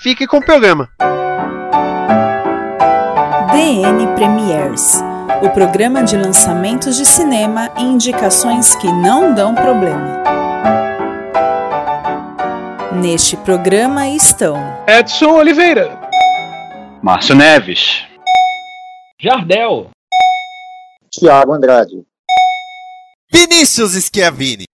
fique com o programa. DN Premiers o programa de lançamentos de cinema e indicações que não dão problema. Neste programa estão Edson Oliveira, Márcio Neves, Jardel, Tiago Andrade, Vinícius Schiavini.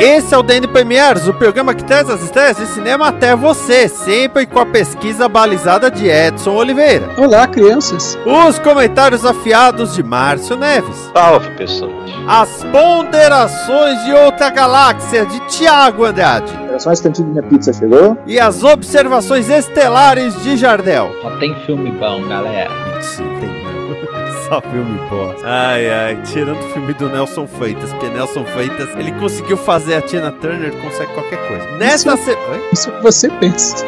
Esse é o DN Premiers, o programa que traz as estreias de cinema até você, sempre com a pesquisa balizada de Edson Oliveira. Olá, crianças. Os comentários afiados de Márcio Neves. Salve, pessoas. As ponderações de outra galáxia de Tiago Andrade. Era só um instantinho que minha pizza chegou. E as observações estelares de Jardel. Só tem filme bom, galera. Mentira, tem. Só filme bosta. Ai, ai, tirando o filme do Nelson Freitas, porque Nelson Freitas, ele conseguiu fazer a Tina Turner, consegue qualquer coisa. Nesta Isso- se... Oi? Isso é que você pensa.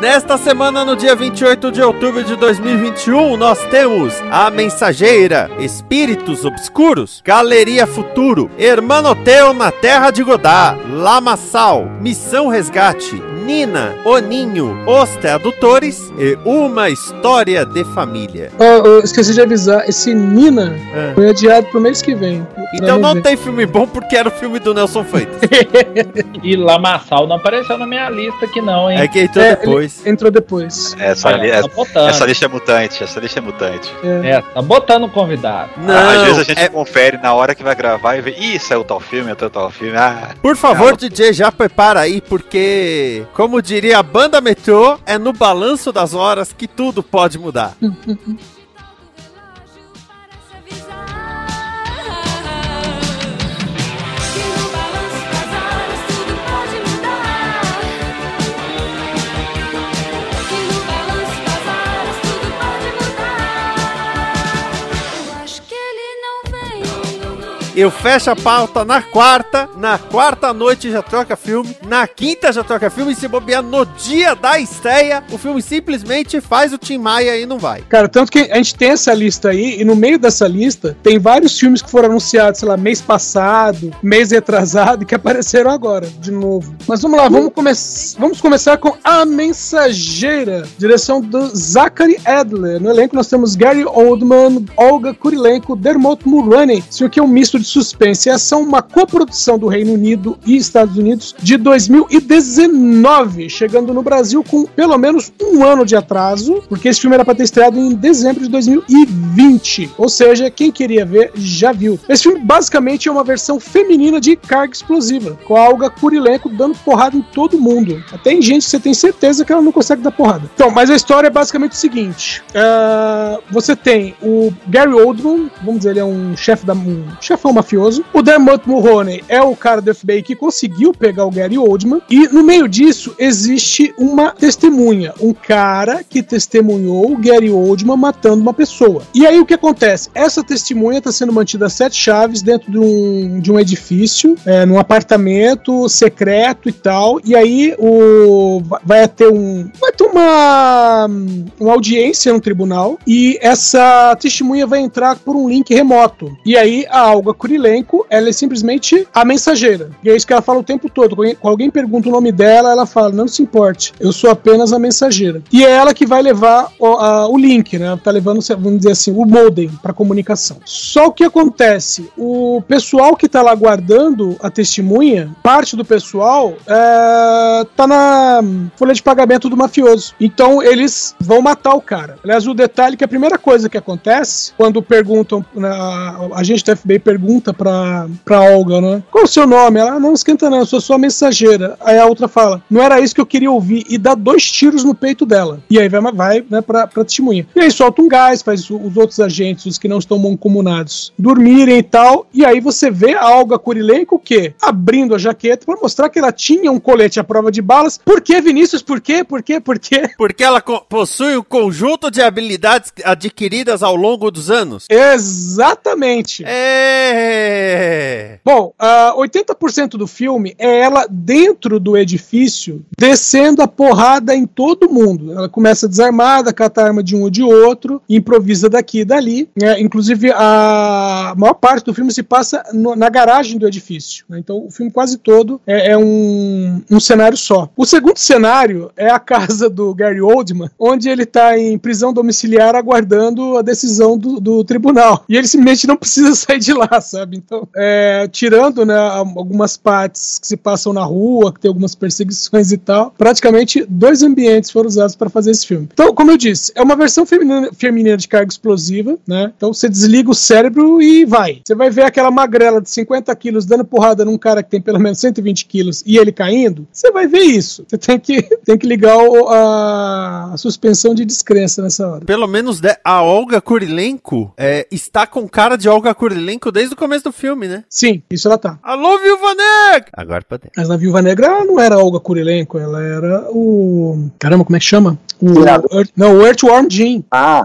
Nesta semana, no dia 28 de outubro de 2021, nós temos A Mensageira, Espíritos Obscuros, Galeria Futuro, Hermanoteu na Terra de Godá, Lamaçal, Missão Resgate, Nina, Oninho, Os Tradutores e Uma História de Família. Ó, eu esqueci de avisar, esse Nina É. foi adiado pro mês que vem. Então não tem filme bom porque era o filme do Nelson Freitas. E Lamaçal não apareceu na minha lista aqui não, hein? É que entrou É, depois. Entrou depois. Essa, Olha, li- tá essa, botando. essa lista é mutante, essa lista é mutante. É, tá botando o convidado. Não, Às vezes a gente é- confere na hora que vai gravar e vê, ih, saiu tal filme, saiu tal filme. Ah, Por favor, DJ, já prepara aí, porque, como diria a banda Metrô, é no balanço das horas que tudo pode mudar. Eu fecho a pauta na quarta, na quarta noite já troca filme, na quinta já troca filme, e se bobear no dia da estreia, o filme simplesmente faz o Tim Maia e não vai. Cara, tanto que a gente tem essa lista aí, e no meio dessa lista tem vários filmes que foram anunciados, sei lá, mês passado, mês retrasado, e que apareceram agora, de novo. Mas vamos lá, vamos, come vamos começar com A Mensageira, direção do Zachary Adler. No elenco nós temos Gary Oldman, Olga Kurilenko, Dermot Mulroney. Isso aqui é um misto de suspense e ação, uma coprodução do Reino Unido e Estados Unidos de 2019, chegando no Brasil com pelo menos um ano de atraso, porque esse filme era para ter estreado em dezembro de 2020. Ou seja, quem queria ver já viu. Esse filme basicamente é uma versão feminina de Carga Explosiva, com a Olga Kurilenko dando porrada em todo mundo. Até em gente que você tem certeza que ela não consegue dar porrada. Então, mas a história é basicamente o seguinte: ah, você tem o Gary Oldman, vamos dizer, ele é um chefe da um chefão mafioso. O Dermot Mulroney é o cara do FBI que conseguiu pegar o Gary Oldman. E no meio disso existe uma testemunha, um cara que testemunhou o Gary Oldman matando uma pessoa. E aí o que acontece? Essa testemunha está sendo mantida a sete chaves dentro de um, de um edifício, é, num apartamento secreto e tal. E aí o vai ter um vai ter uma uma audiência no tribunal e essa testemunha vai entrar por um link remoto. E aí a Alga Kurilenko, ela é simplesmente a mensageira. E é isso que ela fala o tempo todo. Quando alguém- pergunta o nome dela, ela fala: "Não se importe, eu sou apenas a mensageira". E é ela que vai levar o, a- o link, né? Ela tá levando, vamos dizer assim, o modem para comunicação. Só o que acontece, o pessoal que tá lá guardando a testemunha, parte do pessoal é, tá na folha de pagamento do mafioso. Então eles vão matar o cara. Aliás, o detalhe é que a primeira coisa que acontece quando perguntam, na- a agente da FBI pergunta pergunta pra, pra Olga, né? Qual é o seu nome? Ela, "Ah, não esquenta não, eu sou sua mensageira. Aí a outra fala, não era isso que eu queria ouvir. E dá dois tiros no peito dela. E aí vai, vai né, pra, pra testemunha. E aí solta um gás, faz os outros agentes, os que não estão mancomunados, dormirem e tal. E aí você vê a Olga Kurilenko o quê? Abrindo a jaqueta pra mostrar que ela tinha um colete à prova de balas. Por que, Vinícius? Por quê? Por quê? Por quê? Porque ela possui um conjunto de habilidades adquiridas ao longo dos anos. Exatamente. É. Bom, ah, 80% do filme é ela dentro do edifício, descendo a porrada em todo mundo. Ela começa desarmada, cata a arma de um ou de outro, improvisa daqui e dali. né? Inclusive, a maior parte do filme se passa no- na garagem do edifício. né? Então, o filme quase todo é, é um, um cenário só. O segundo cenário é a casa do Gary Oldman, onde ele está em prisão domiciliar aguardando a decisão do, do tribunal. E ele simplesmente não precisa sair de lá, sabe? Então, é, tirando né, algumas partes que se passam na rua, que tem algumas perseguições e tal, praticamente dois ambientes foram usados para fazer esse filme. Então, como eu disse, é uma versão feminina, feminina de carga explosiva, né? Então você desliga o cérebro e vai. Você vai ver aquela magrela de 50 quilos dando porrada num cara que tem pelo menos 120 quilos e ele caindo. Você vai ver isso. Você tem que, tem que ligar o- a, a suspensão de descrença nessa hora. Pelo menos a Olga Kurilenko é, está com cara de Olga Kurilenko desde o começo do filme, né? Sim, isso ela tá. Alô, Viúva Negra! Agora pode. Mas na Viúva Negra ela não era a Olga Kurilenko, ela era o. Caramba, como é que chama? O. Earth- não, o Earthworm Jim. Ah,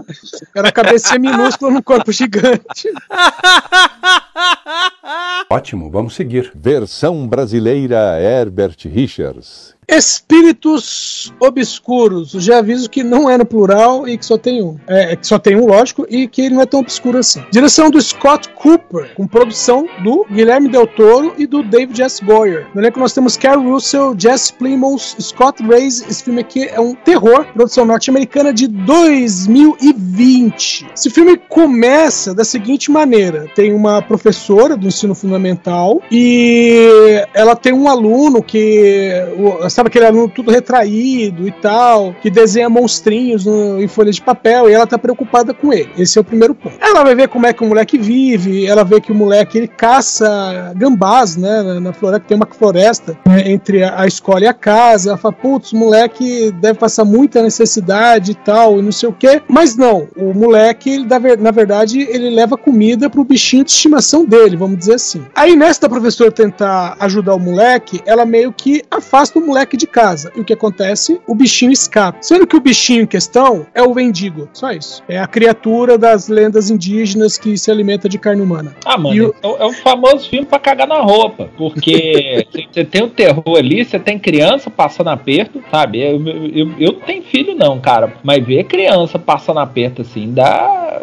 Era a cabeça minúscula num corpo gigante. Ótimo, vamos seguir. Versão brasileira Herbert Richards. Espíritos obscuros. Já aviso que não é no plural e que só tem um. É, é que só tem um, lógico, e que ele não é tão obscuro assim. Direção do Scott Cooper, com produção do Guilherme Del Toro e do David S. Goyer. No elenco nós temos Carrie Russell, Jesse Plimons, Scott Reyes. Esse filme aqui é um terror, produção norte-americana de 2020. Esse filme começa da seguinte maneira: tem uma professora do ensino fundamental e ela tem um aluno que sabe aquele aluno tudo retraído e tal, que desenha monstrinhos no- em folhas de papel e ela tá preocupada com ele. Esse é o primeiro ponto. Ela vai ver como é que o moleque vive, ela vê que o moleque ele caça gambás, né, na, na floresta, tem uma floresta né, entre a, a escola e a casa. Ela fala, putz, o moleque deve passar muita necessidade e tal, e não sei o quê. Mas não, o moleque, ele, na verdade, ele leva comida pro bichinho de estimação dele, vamos dizer assim. Aí, nessa da professora tentar ajudar o moleque, ela meio que afasta o moleque de casa. E o que acontece? O bichinho escapa. Sendo que o bichinho em questão é o Wendigo. Só isso. É a criatura das lendas indígenas que se alimenta de carne humana. Ah, mano, o- então é um famoso filme pra cagar na roupa. Porque você tem o terror ali, você tem criança passando aperto, sabe? Eu, eu, eu, eu não tenho filho, não, cara. Mas ver criança passando aperto assim dá.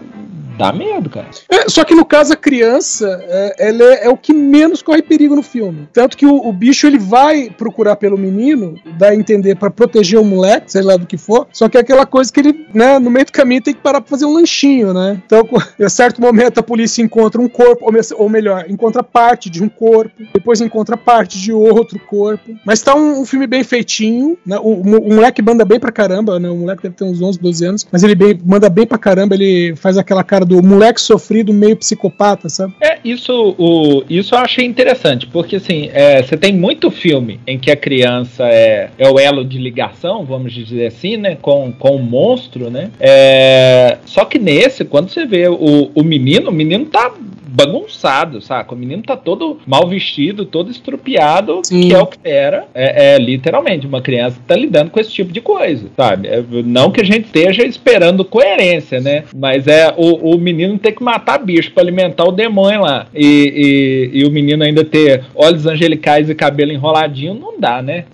Dá medo, cara. É, só que no caso a criança, é, ela é, é o que menos corre perigo no filme. Tanto que o, o bicho ele vai procurar pelo menino, dá a entender pra proteger o moleque, sei lá do que for. Só que é aquela coisa que ele, né, no meio do caminho tem que parar pra fazer um lanchinho, né? Então, em certo momento a polícia encontra um corpo, ou, ou melhor, encontra parte de um corpo, depois encontra parte de outro corpo. Mas tá um, um filme bem feitinho, né? O, o o moleque manda bem pra caramba, né? O moleque deve ter uns 11, 12 anos, mas ele bem- manda bem pra caramba, ele faz aquela cara do moleque sofrido meio psicopata, sabe? É, isso, o, isso eu achei interessante, porque assim, é, você tem muito filme em que a criança é, é o elo de ligação, vamos dizer assim, né? Com, com o monstro, né? É, só que nesse, quando você vê o, o menino, o menino tá bagunçado, saca? O menino tá todo mal vestido, todo estrupiado, Sim. que é o que era. É, é literalmente uma criança que tá lidando com esse tipo de coisa, sabe? É, não que a gente esteja esperando coerência, né? Mas é o, o menino ter que matar bicho pra alimentar o demônio lá. E, e, e o menino ainda ter olhos angelicais e cabelo enroladinho, não dá, né?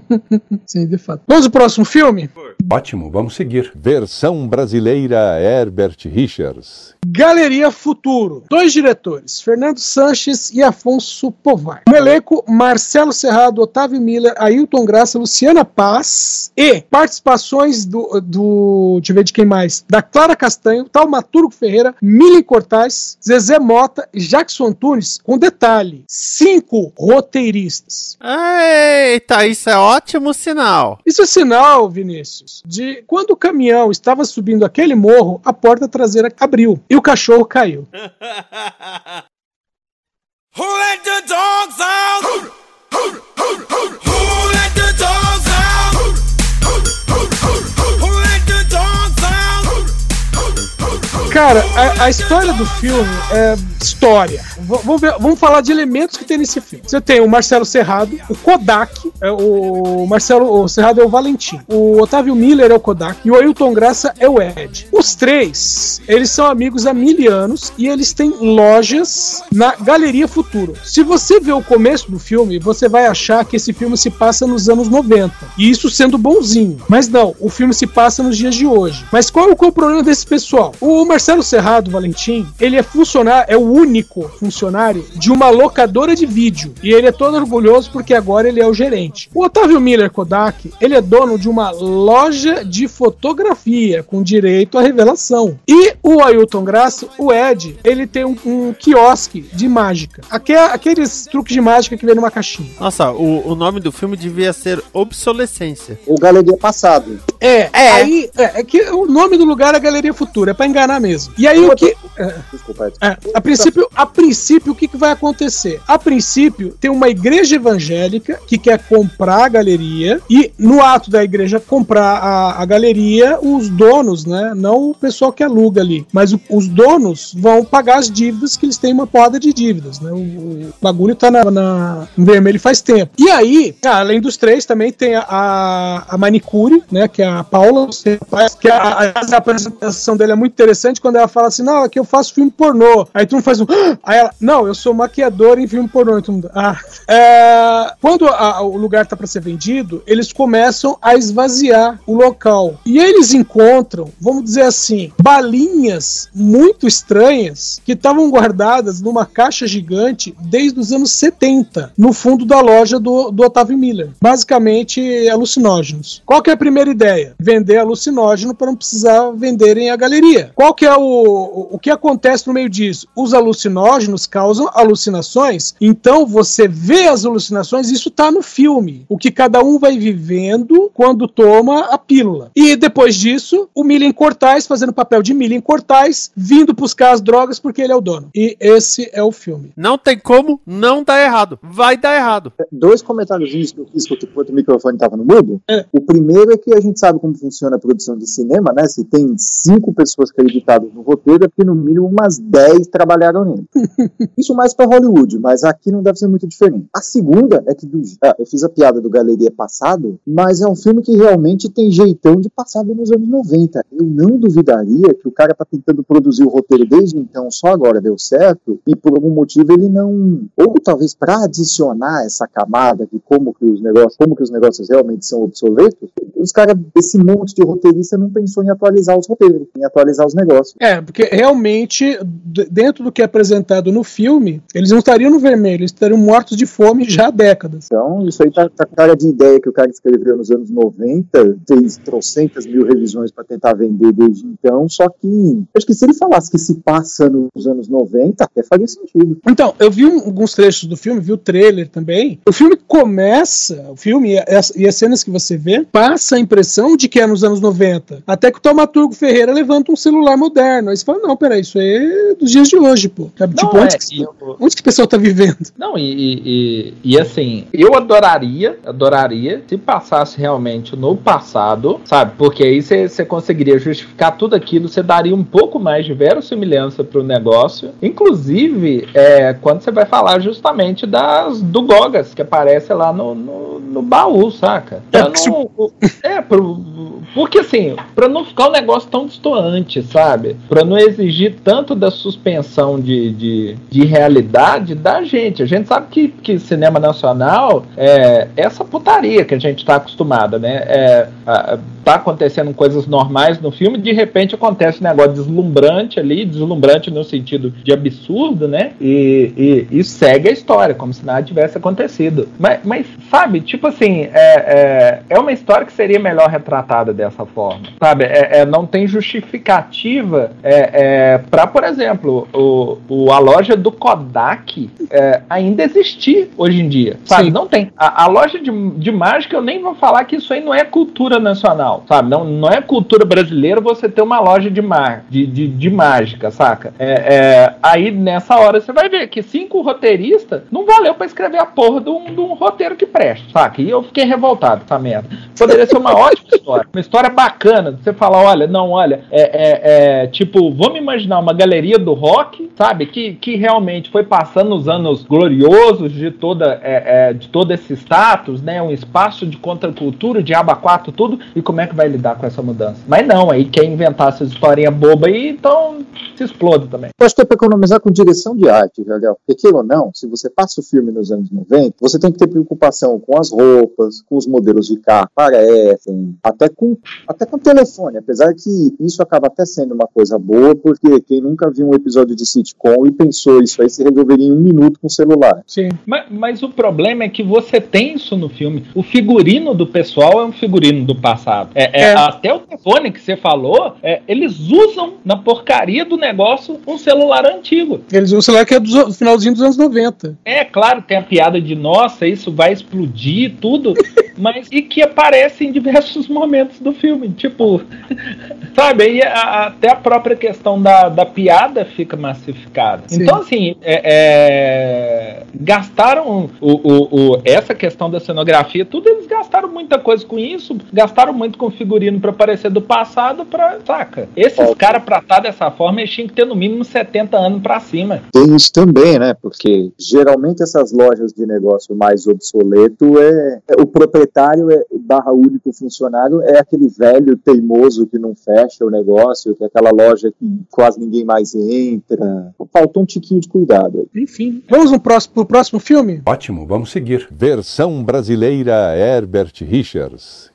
Sim, de fato. Vamos pro próximo filme? Ótimo, vamos seguir. Versão brasileira Herbert Richards. Galeria Futuro. Dois diretores, Fernando Sanches e Afonso Povar. No elenco, Marcelo Serrado, Otávio Miller, Ailton Graça, Luciana Paz e participações do, do. Deixa eu ver de quem mais. Da Clara Castanho, Taumaturgo Ferreira, Mili Cortaz, Zezé Mota e Jackson Antunes. Com detalhe: cinco roteiristas. Eita, isso é ótimo sinal. Isso é sinal, Vinícius, de quando o caminhão estava subindo aquele morro, a porta traseira abriu e o cachorro caiu. Who let the dogs out? Cara, a, a história do filme é história. V- vamos, ver- vamos falar de elementos que tem nesse filme. Você tem o Marcelo Serrado, o Kodak, é o Marcelo o Serrado é o Valentim, o Otávio Miller é o Kodak e o Ailton Graça é o Ed. Os três, eles são amigos há mil anos e eles têm lojas na Galeria Futuro. Se você ver o começo do filme, você vai achar que esse filme se passa nos anos 90. E isso sendo bonzinho. Mas não, o filme se passa nos dias de hoje. Mas qual, qual é o problema desse pessoal? O Marcelo Serrado Valentim, ele é funcionário, é o único funcionário de uma locadora de vídeo. E ele é todo orgulhoso porque agora ele é o gerente. O Otávio Miller Kodak, ele é dono de uma loja de fotografia com direito à revelação. E o Ailton Graça, o Ed, ele tem um, um quiosque de mágica. Aque- Aqueles truques de mágica que vem numa caixinha. Nossa, o, o nome do filme devia ser Obsolescência. O Galeria Passado. É, aí é, é que o nome do lugar é Galeria Futura, é pra enganar mesmo. E aí o que Desculpa, Ed. é, a princípio, a princípio o que, que vai acontecer? A princípio tem uma igreja evangélica que quer comprar a galeria e no ato da igreja comprar a, a galeria, os donos, né, não o pessoal que aluga ali, mas o- os donos vão pagar as dívidas que eles têm uma porrada de dívidas, né? O, o bagulho tá na, na- vermelho faz tempo. E aí, ah, além dos três, também tem a, a, a manicure, né, que é a Paula, que a, a, a apresentação dele é muito interessante quando ela fala assim, não, aqui eu faço filme pornô. Aí tu não faz um. "Ah!" Aí ela, não, eu sou maquiadora em filme pornô. Mundo, ah. É, quando a- o lugar tá para ser vendido, eles começam a esvaziar o local. E eles encontram, vamos dizer assim, balinhas muito estranhas que estavam guardadas numa caixa gigante desde os anos 70, no fundo da loja do, do Otávio Miller. Basicamente, alucinógenos. Qual que é a primeira ideia? Vender alucinógeno para não precisar venderem a galeria. Qual que é o, o, o que acontece no meio disso? Os alucinógenos causam alucinações, então você vê as alucinações, isso tá no filme. O que cada um vai vivendo quando toma a pílula. E depois disso, o Milian Cortais fazendo papel de Milian Cortais, vindo buscar as drogas porque ele é o dono. E esse é o filme. Não tem como não dar errado. Vai dar errado. Dois comentários que eu fiz enquanto o microfone estava no mudo. É. O primeiro é que a gente sabe como funciona a produção de cinema, né? Se tem cinco pessoas acreditadas no roteiro, é porque no mínimo umas 10 trabalharam nele. Isso mais para Hollywood, mas aqui não deve ser muito diferente. A segunda é que do- ah, eu fiz a piada do Galeria Passado, mas é um filme que realmente tem jeitão de passado nos anos 90. Eu não duvidaria que o cara tá tentando produzir o roteiro desde então, só agora deu certo, e por algum motivo ele não. Ou talvez para adicionar essa camada de como que os negócios, como que os negócios realmente são obsoletos, os caras, esse monte de roteirista não pensou em atualizar os roteiros, em atualizar os negócios. É, porque realmente, dentro do que é apresentado no filme, eles não estariam no vermelho, eles estariam mortos de fome já há décadas. Então, isso aí tá, tá cara de ideia que o cara escreveu nos anos 90, fez trocentas mil revisões para tentar vender desde então, só que acho que se ele falasse que se passa nos anos 90, até faria sentido. Então, eu vi um- alguns trechos do filme, vi o trailer também. O filme começa, o filme e as, as cenas que você vê, passa a impressão de que é nos anos 90. Até que o Taumaturgo Ferreira levanta um celular moderno. Aí você fala, não, peraí, isso aí é dos dias de hoje, pô. Sabe, Não, tipo, onde, é, que, e eu- onde que o pessoal tá vivendo? Não, e, e, e- e assim, eu adoraria, adoraria se passasse realmente no passado, sabe? Porque aí você conseguiria justificar tudo aquilo, você daria um pouco mais de verossimilhança pro negócio. Inclusive, é, quando você vai falar justamente das do Gogas, que aparece lá no, no, no baú, saca? É, Pra não- é, pro, porque assim, pra não ficar um negócio tão distoante, sabe? Pra não exigir tanto da suspensão de, de, de realidade da gente. A gente sabe que, que cinema nacional é essa putaria que a gente tá acostumada, né? É, a- tá acontecendo coisas normais no filme, de repente acontece um negócio deslumbrante ali, deslumbrante no sentido de absurdo, né? E, e, e segue a história, como se nada tivesse acontecido. Mas, mas sabe, tipo assim, é, é, é uma história que seria melhor retratada dessa forma. Sabe? É, é, não tem justificativa é, é, para, por exemplo, o, o, a loja do Kodak é, ainda existir hoje em dia. Sabe? Sim. Não tem. A, a loja de, de mágica, eu nem vou falar que isso aí não é cultura nacional. Sabe? Não, não é cultura brasileira você ter uma loja de, mar, de, de, de mágica, saca? É, é, aí nessa hora você vai ver que cinco roteiristas não valeu pra escrever a porra de um, de um roteiro que preste, saca? E eu fiquei revoltado com essa merda. Poderia ser uma ótima história. Uma história bacana. Você falar, olha, não, olha, é, é, é, tipo, vamos imaginar uma galeria do rock, sabe? Que, que realmente foi passando os anos gloriosos de toda é, é, de todo esse status, né? Um espaço de contracultura, de aba 4, tudo. E como é que vai lidar com essa mudança? Mas não, aí quer inventar essas historinhas bobas aí, então se explode também. Eu acho que é para economizar com direção de arte, Jardel. Queira ou não, se você passa o filme nos anos 90, você tem que ter preocupação com as roupas, com os modelos de carro que aparecem, até com, até com o telefone. Apesar que isso acaba até sendo uma coisa boa, porque quem nunca viu um episódio de sitcom e pensou isso aí se resolveria em um minuto com o celular. Sim. Mas, mas o problema é que você tem isso no filme. O figurino do pessoal é um figurino do passado. É, é, É. Até o telefone que você falou, é, eles usam na porcaria do negócio um celular antigo. Eles usam o celular que é do do finalzinho dos anos 90. É claro, tem a piada de nossa, isso vai explodir tudo, mas e que aparece em diversos momentos do filme. Tipo, sabe? Aí a- até a própria questão da, da piada fica massificada. Sim. Então, assim, é- é, gastaram o, o- o- essa questão da cenografia, tudo, eles gastaram muita coisa com isso, gastaram muito com figurino pra parecer do passado, pra, saca? Esses caras pra estar dessa forma, eles tinham que ter no mínimo 70 anos pra cima. Tem isso também, né? Porque geralmente essas lojas de negócio mais obsoleto é, é- o proprietário é barra único funcionário é aquele velho teimoso que não fecha o negócio, que é aquela loja que quase ninguém mais entra. Faltou um tiquinho de cuidado. Enfim. Vamos no próximo, pro próximo filme? Ótimo, vamos seguir. Versão brasileira Herbert Richards.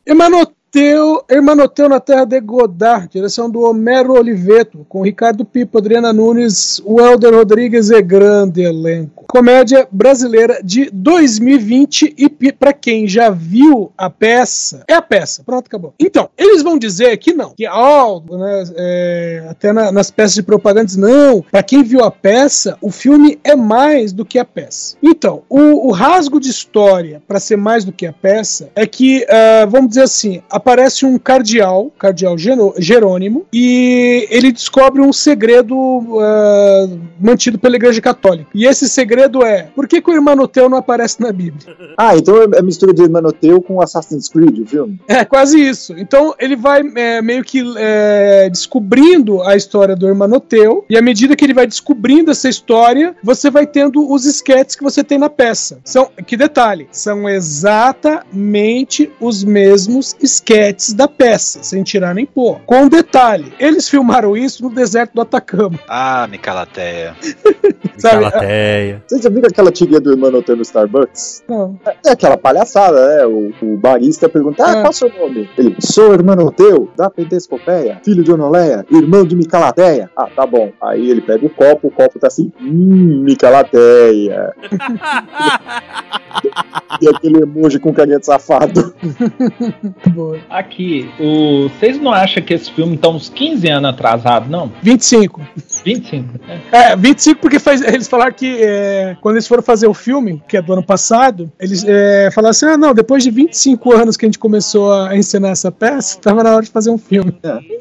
Emanoteu, Hermanoteu na Terra de Godard, direção do Homero Oliveto, com Ricardo Pipo, Adriana Nunes, Welder Rodrigues e grande elenco. Comédia brasileira de 2020 e para quem já viu a peça, é a peça, pronto, acabou. Então, eles vão dizer que não, que ó, né, é, até na- nas peças de propaganda, não, para quem viu a peça, o filme é mais do que a peça. Então, o, o rasgo de história, para ser mais do que a peça, é que, ah, vamos dizer assim, aparece um cardeal, cardeal Jerônimo, e ele descobre um segredo ah, mantido pela Igreja Católica. E esse segredo é: por que, que o Hermanoteu não aparece na Bíblia? Ah, então é mistura de Hermanoteu com Assassin's Creed, o filme? É, quase isso. Então ele vai é, meio que é, descobrindo a história do Hermanoteu, e à medida que ele vai descobrindo essa história, você vai tendo os esquetes que você tem na peça. São, que detalhe, são exatamente os mesmos esquetes da peça, sem tirar nem pôr. Com um detalhe, eles filmaram isso no deserto do Atacama. Ah, Micalateia. Sabe? Calateia. Você já viu aquela tirinha do Hermanoteu no Starbucks? Não. É aquela palhaçada, né? O, o barista pergunta: Ah, Ah. qual é o seu nome? Ele, sou Hermanoteu, da Pentescopeia, filho de Onoleia, irmão de Micalateia. Ah, tá bom. Aí ele pega o copo, o copo tá assim, hum, Micalateia. e aquele emoji com carinha de safado. Boa. Aqui, o... vocês não acham que esse filme tá uns 15 anos atrasado, não? 25. 25, né? É, 25 porque faz- eles falaram que é, quando eles foram fazer o filme, que é do ano passado, eles é, falaram assim: ah, não, depois de 25 anos que a gente começou a ensinar essa peça, tava na hora de fazer um filme.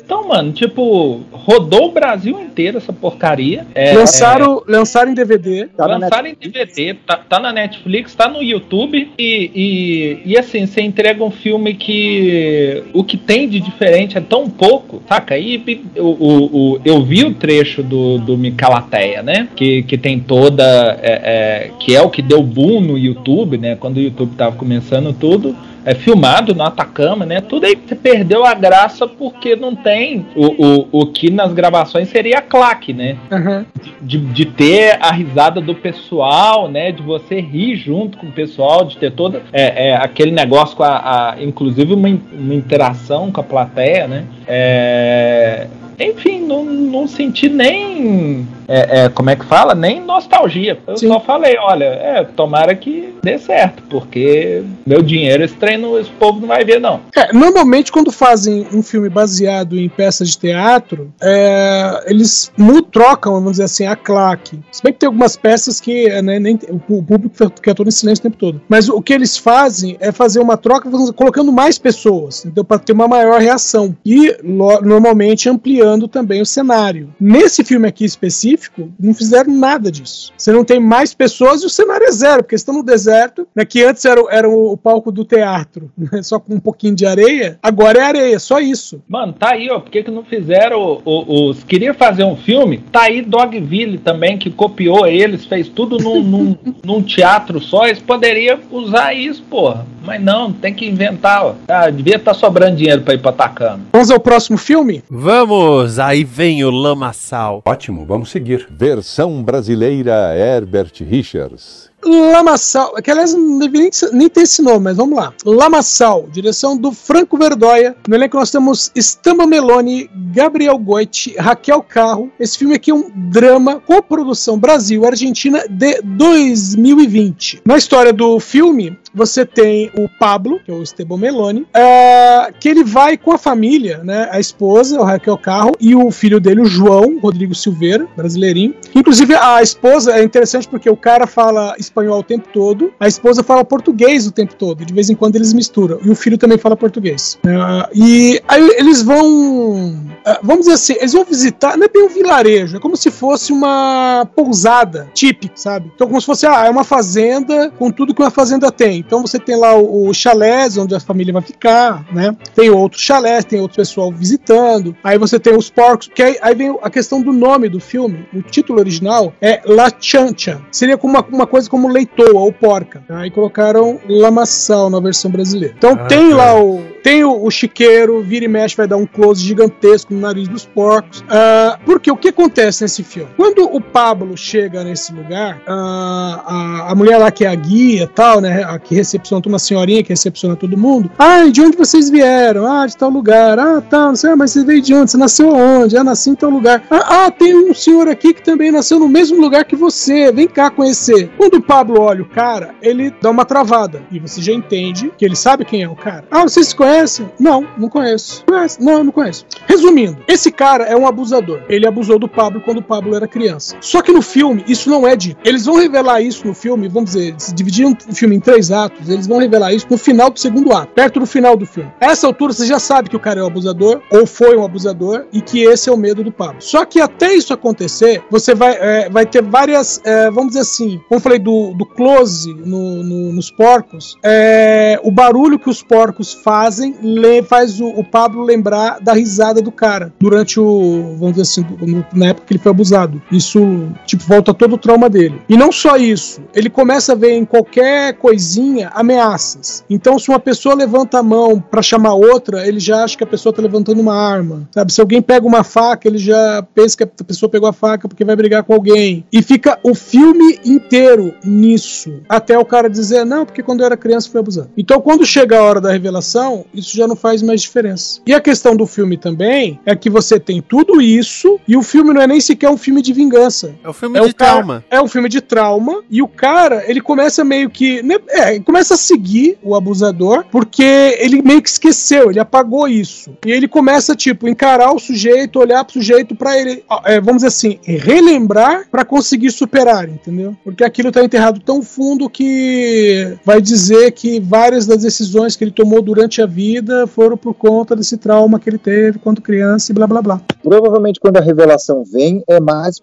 Então, mano, tipo, rodou o Brasil inteiro essa porcaria. É, lançaram, lançaram em DVD. Tá na Lançaram em DVD, tá, tá na Netflix, tá no YouTube e, e, e assim, você entrega um filme que o que tem de diferente é tão pouco, saca? Aí o, o, o- eu vi o trecho do, do Micalateia, né? Que, que tem toda. é, é, que é o que deu boom no YouTube, né? Quando o YouTube tava começando tudo. É filmado no Atacama, né? Tudo aí você perdeu a graça porque não tem o, o, o que nas gravações seria a claque, né? Aham. de, de ter a risada do pessoal, né? De você rir junto com o pessoal, de ter todo é, é, aquele negócio com a, a- inclusive uma, uma interação com a plateia, né? É, enfim, não, não senti nem é, é, como é que fala? Nem nostalgia. Eu Sim. só falei, olha, é, tomara que dê certo, porque meu dinheiro esse treino, esse povo não vai ver, não. É, normalmente, quando fazem um filme baseado em peças de teatro, é, eles trocam, vamos dizer assim, a claque. Se bem que tem algumas peças que né, nem, o público fica todo em silêncio o tempo todo. Mas o que eles fazem é fazer uma troca colocando mais pessoas, então para ter uma maior reação. E normalmente ampliando também o cenário. Nesse filme aqui específico, não fizeram nada disso. Você não tem mais pessoas e o cenário é zero, porque estão no deserto, né, que antes era, o- era o, palco do teatro, né, só com um pouquinho de areia, agora é areia, só isso. Mano, tá aí, ó. Por que, que não fizeram o- o- os. Queria fazer um filme? Tá aí Dogville também, que copiou eles, fez tudo num, num, num teatro só. Eles poderiam usar isso, porra. Mas não, tem que inventar, ó. Ah, devia estar sobrando dinheiro pra ir pra Atacama. Vamos ao próximo filme? Vamos, aí vem o lamaçal. Ótimo, vamos seguir. Versão brasileira Herbert Richards. Lamaçal, que aliás não deveria nem, ter esse nome, mas vamos lá. Lamaçal, direção do Franco Verdoia. No elenco nós temos Stamba Meloni, Gabriel Goiti, Raquel Carro. Esse filme aqui é um drama com produção Brasil-Argentina de 2020. Na história do filme, você tem o Pablo, que é o Esteban Meloni, é, que ele vai com a família, né? A esposa, o Raquel Carro, e o filho dele, o João Rodrigo Silveira, brasileirinho. Inclusive, a esposa é interessante porque o cara fala espanhol o tempo todo, a esposa fala português o tempo todo, de vez em quando eles misturam. E o filho também fala português. É, e aí eles vão. é, vamos dizer assim, eles vão visitar, não é bem um vilarejo, é como se fosse uma pousada típica, sabe? Então, como se fosse, ah, é uma fazenda com tudo que uma fazenda tem. Então, você tem lá o, o chalés onde a família vai ficar, né? Tem outros chalés, tem outro pessoal visitando. Aí você tem os porcos, que aí, aí vem a questão do nome do filme. O título original é La Chancha. Seria como uma, uma coisa como leitoa ou porca. Aí colocaram lamaçal na versão brasileira. Então Ah, tem tá. lá o tem o, o chiqueiro, vira e mexe, vai dar um close gigantesco no nariz dos porcos. Ah, porque o que acontece nesse filme? Quando o Pablo chega nesse lugar, ah, a, a mulher lá que é a guia tal, né? A que recepciona, uma senhorinha que recepciona todo mundo. Ah, de onde vocês vieram? Ah, de tal lugar. Ah, tá, não sei, mas você veio de onde? Você nasceu onde? Ah, nasci em tal lugar. Ah, ah, tem um senhor aqui que também nasceu no mesmo lugar que você. Vem cá conhecer. Quando o Pablo olha o cara, ele dá uma travada. E você já entende que ele sabe quem é o cara. Ah, vocês se conhecem? Não, não conheço. Conhece? Não, não conheço. Resumindo, esse cara é um abusador. Ele abusou do Pablo quando o Pablo era criança. Só que no filme, isso não é dito. Eles vão revelar isso no filme, vamos dizer, se dividiram o filme em três atos, eles vão revelar isso no final do segundo ato, perto do final do filme. A essa altura, você já sabe que o cara é um abusador, ou foi um abusador, e que esse é o medo do Pablo. Só que até isso acontecer, você vai, é, vai ter várias, é, vamos dizer assim, como eu falei do, do close no- no- nos porcos, é, o barulho que os porcos fazem le- faz o, o Pablo lembrar da risada do cara durante o, vamos dizer assim, na época que ele foi abusado. Isso, tipo, volta todo o trauma dele. E não só isso, ele começa a ver em qualquer coisinha ameaças. Então, se uma pessoa levanta a mão pra chamar outra, ele já acha que a pessoa tá levantando uma arma. Sabe? Se alguém pega uma faca, ele já pensa que a pessoa pegou a faca porque vai brigar com alguém. E fica o filme inteiro nisso. Até o cara dizer, não, porque quando eu era criança foi abusado. Então, quando chega a hora da revelação, isso já não faz mais diferença. E a questão do filme também é que você tem tudo isso e o filme não é nem sequer um filme de vingança. É o filme É de cara- trauma. É um filme de trauma e o cara, ele começa meio que. né, É, começa a seguir o abusador porque ele meio que esqueceu, ele apagou isso. E ele começa, tipo, encarar o sujeito, olhar pro sujeito pra ele, é, vamos dizer assim, relembrar pra conseguir superar, entendeu? Porque aquilo tá enterrado tão fundo que vai dizer que várias das decisões que ele tomou durante a vida foram por conta desse trauma que ele teve quando criança e blá blá blá. Provavelmente quando a revelação vem é mais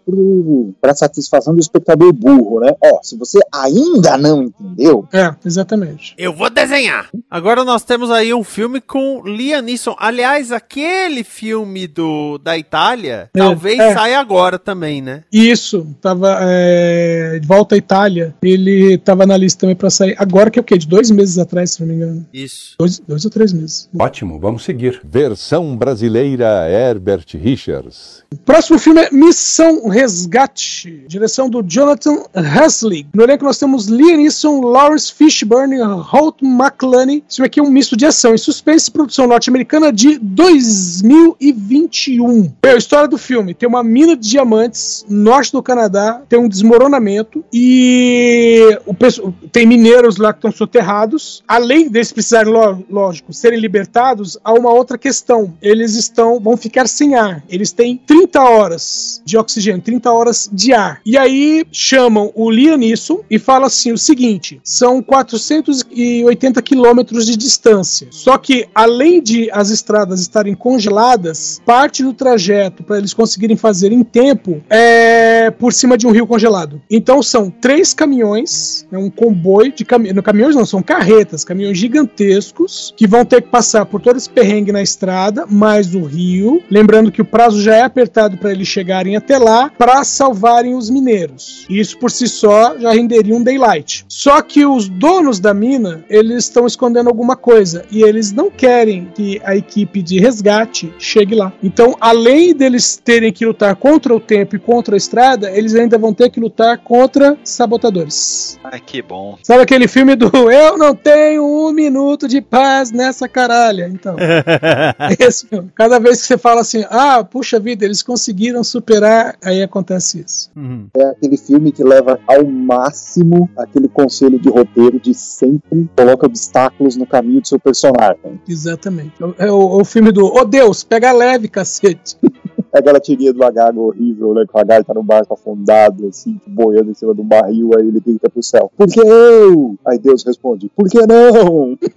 para satisfação do espectador burro, né? Ó, se você ainda não entendeu, É, exatamente. Eu vou desenhar. Agora nós temos aí um filme com Liam Neeson. Aliás, aquele filme do da Itália, É, talvez é. saia agora também, né? Isso, tava é, de volta à Itália. Ele tava na lista também pra sair. Agora que é o quê? De dois meses atrás, se não me engano. Isso. Dois, dois ou três meses. Ótimo, vamos seguir. Versão brasileira Herbert Richards. Próximo filme é Missão Resgate, direção do Jonathan Heslig. No elenco nós temos Liam Neeson, Lawrence Fishburne, Holt McClane. Esse filme aqui é um misto de ação e suspense, produção norte-americana de 2021. Bem, a história do filme tem uma mina de diamantes no norte do Canadá, tem um desmoronamento e o tem mineiros lá que estão soterrados. Além deles precisarem, lógico, serem libertados, há uma outra questão. Eles estão vão ficar sem ar. Eles têm 30 horas de oxigênio, 30 horas de ar. E aí chamam o Liam Neeson e falam assim o seguinte: são 480 quilômetros de distância. Só que além de as estradas estarem congeladas, parte do trajeto para eles conseguirem fazer em tempo é por cima de um rio congelado. Então são três caminhões, é um comboio de caminhões, caminhões não são carretas, caminhões gigantescos que vão ter que passar por todo esse perrengue na estrada, mais o rio. Lembrando que o prazo já é apertado para eles chegarem até lá para salvarem os mineiros. Isso por si só já renderia um daylight. Só que os donos da mina, eles estão escondendo alguma coisa e eles não querem que a equipe de resgate chegue lá. Então, além deles terem que lutar contra o tempo e contra a estrada, eles ainda vão ter que lutar contra sabotadores. Ai, que bom. Sabe aquele filme do Eu não tenho um minuto de paz nessa caralha? Então, esse filme. Cada vez que você fala assim, ah, puxa vida, eles conseguiram superar, aí acontece isso. Uhum. É aquele filme que leva ao máximo aquele conselho de roteiro de sempre coloca obstáculos no caminho do seu personagem. Exatamente. É o, é o filme do, oh Deus, pega leve, cacete. É aquela tirinha do lagarto horrível, né? Que o lagarto tá no barco afundado, assim, boiando em cima do barril, aí ele grita pro céu: Por que eu? Aí Deus responde: Por que não?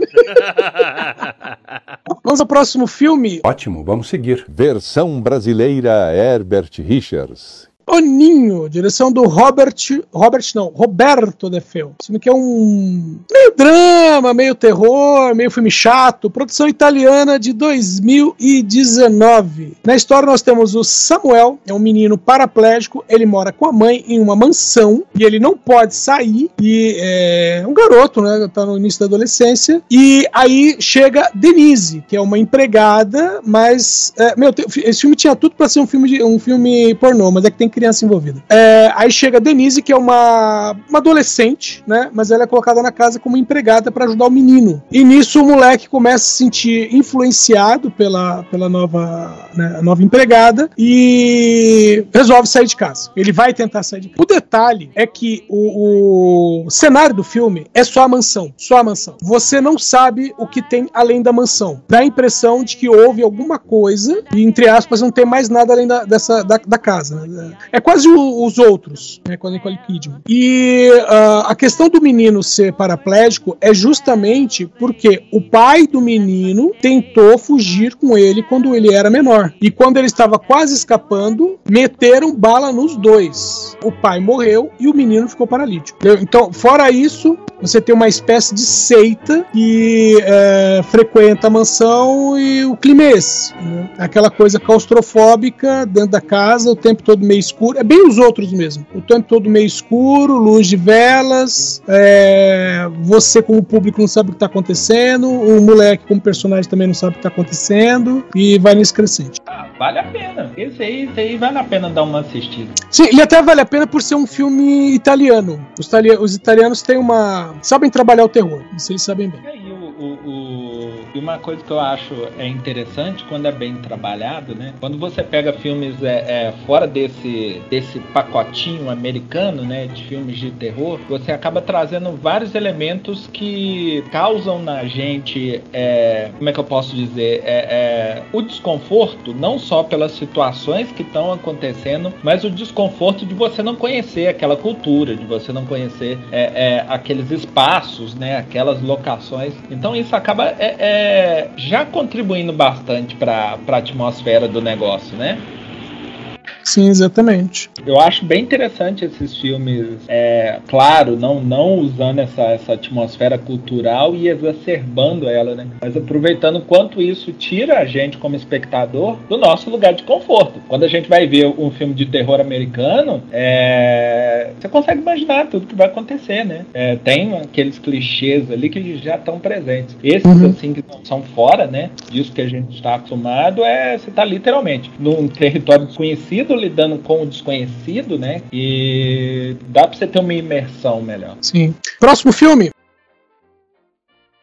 Vamos ao próximo filme, Ótimo, vamos seguir. Versão brasileira Herbert Richards. O Ninho, direção do Robert. Robert não, Roberto Defeu. Filme que é um. meio drama, meio terror, meio filme chato. Produção italiana de 2019. Na história nós temos o Samuel, é um menino paraplégico. Ele mora com a mãe em uma mansão e ele não pode sair. E é um garoto, né? Tá no início da adolescência. E aí chega Denise, que é uma empregada, mas. é, meu, esse filme tinha tudo pra ser um filme, de, um filme pornô, mas é que tem criança envolvida. É, aí chega a Denise, que é uma, uma adolescente, né? Mas ela é colocada na casa como empregada pra ajudar o menino. E nisso o moleque começa a se sentir influenciado pela, pela nova, né, nova empregada e resolve sair de casa. Ele vai tentar sair de casa. O detalhe é que o, o cenário do filme é só a mansão. Só a mansão. Você não sabe o que tem além da mansão. Dá a impressão de que houve alguma coisa e, entre aspas, não tem mais nada além da, dessa, da, da casa. né? É quase o- os outros, né, com a Nicole Kidman. E ah, a questão do menino ser paraplégico é justamente porque o pai do menino tentou fugir com ele quando ele era menor. E quando ele estava quase escapando, meteram bala nos dois. O pai morreu e o menino ficou paralítico. Então, fora isso, você tem uma espécie de seita que é, frequenta a mansão e o clima é esse. né? Aquela coisa claustrofóbica dentro da casa, o tempo todo meio escuro. É bem os outros mesmo. O tempo todo meio escuro, luz de velas. é, você, como público, não sabe o que está acontecendo. O moleque, como personagem, também não sabe o que está acontecendo. E vai nesse crescente. Ah, vale a pena. Esse aí, esse aí vale a pena dar uma assistida. Sim, e até vale a pena por ser um filme italiano. Os, itali- os italianos têm uma. sabem trabalhar o terror. Isso eles sabem bem. E aí, o, o- o- e uma coisa que eu acho é interessante quando é bem trabalhado, né? Quando você pega filmes é, é, fora desse, desse pacotinho americano, né? De filmes de terror, você acaba trazendo vários elementos que causam na gente, é, como é que eu posso dizer, é, é, o desconforto, não só pelas situações que estão acontecendo, mas o desconforto de você não conhecer aquela cultura, de você não conhecer é, aqueles espaços, né, aquelas locações. Então isso acaba é, é, já contribuindo bastante para a atmosfera do negócio, né? Sim, exatamente. Eu acho bem interessante esses filmes, é, claro, não, não usando essa, essa atmosfera cultural e exacerbando ela, né? Mas aproveitando quanto isso tira a gente como espectador do nosso lugar de conforto. Quando a gente vai ver um filme de terror americano, é, você consegue imaginar tudo que vai acontecer, né? É, tem aqueles clichês ali que já estão presentes. Esses, Uhum. assim, que são fora, né? Disso que a gente está acostumado, é você tá literalmente num território desconhecido, lidando com o desconhecido, né? E dá pra você ter uma imersão melhor. Sim. Próximo filme.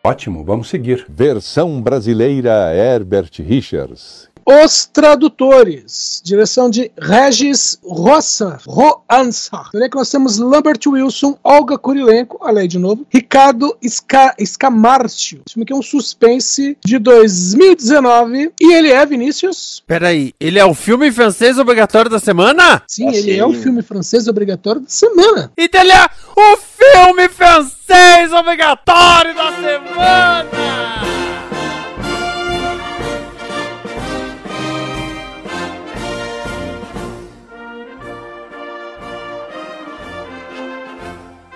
Ótimo, vamos seguir. Versão brasileira Herbert Richards. Os Tradutores, direção de Regis Roça, Roansa. Olha que nós temos Lambert Wilson, Olga Kurilenko, olha aí de novo, Ricardo Sca, Scamarcio. Esse filme aqui é um suspense de 2019 e ele é, Vinícius? Peraí, ele é o filme francês obrigatório da semana? Sim, Ah, ele sim. é o filme francês obrigatório da semana. Então ele é o filme francês obrigatório da semana!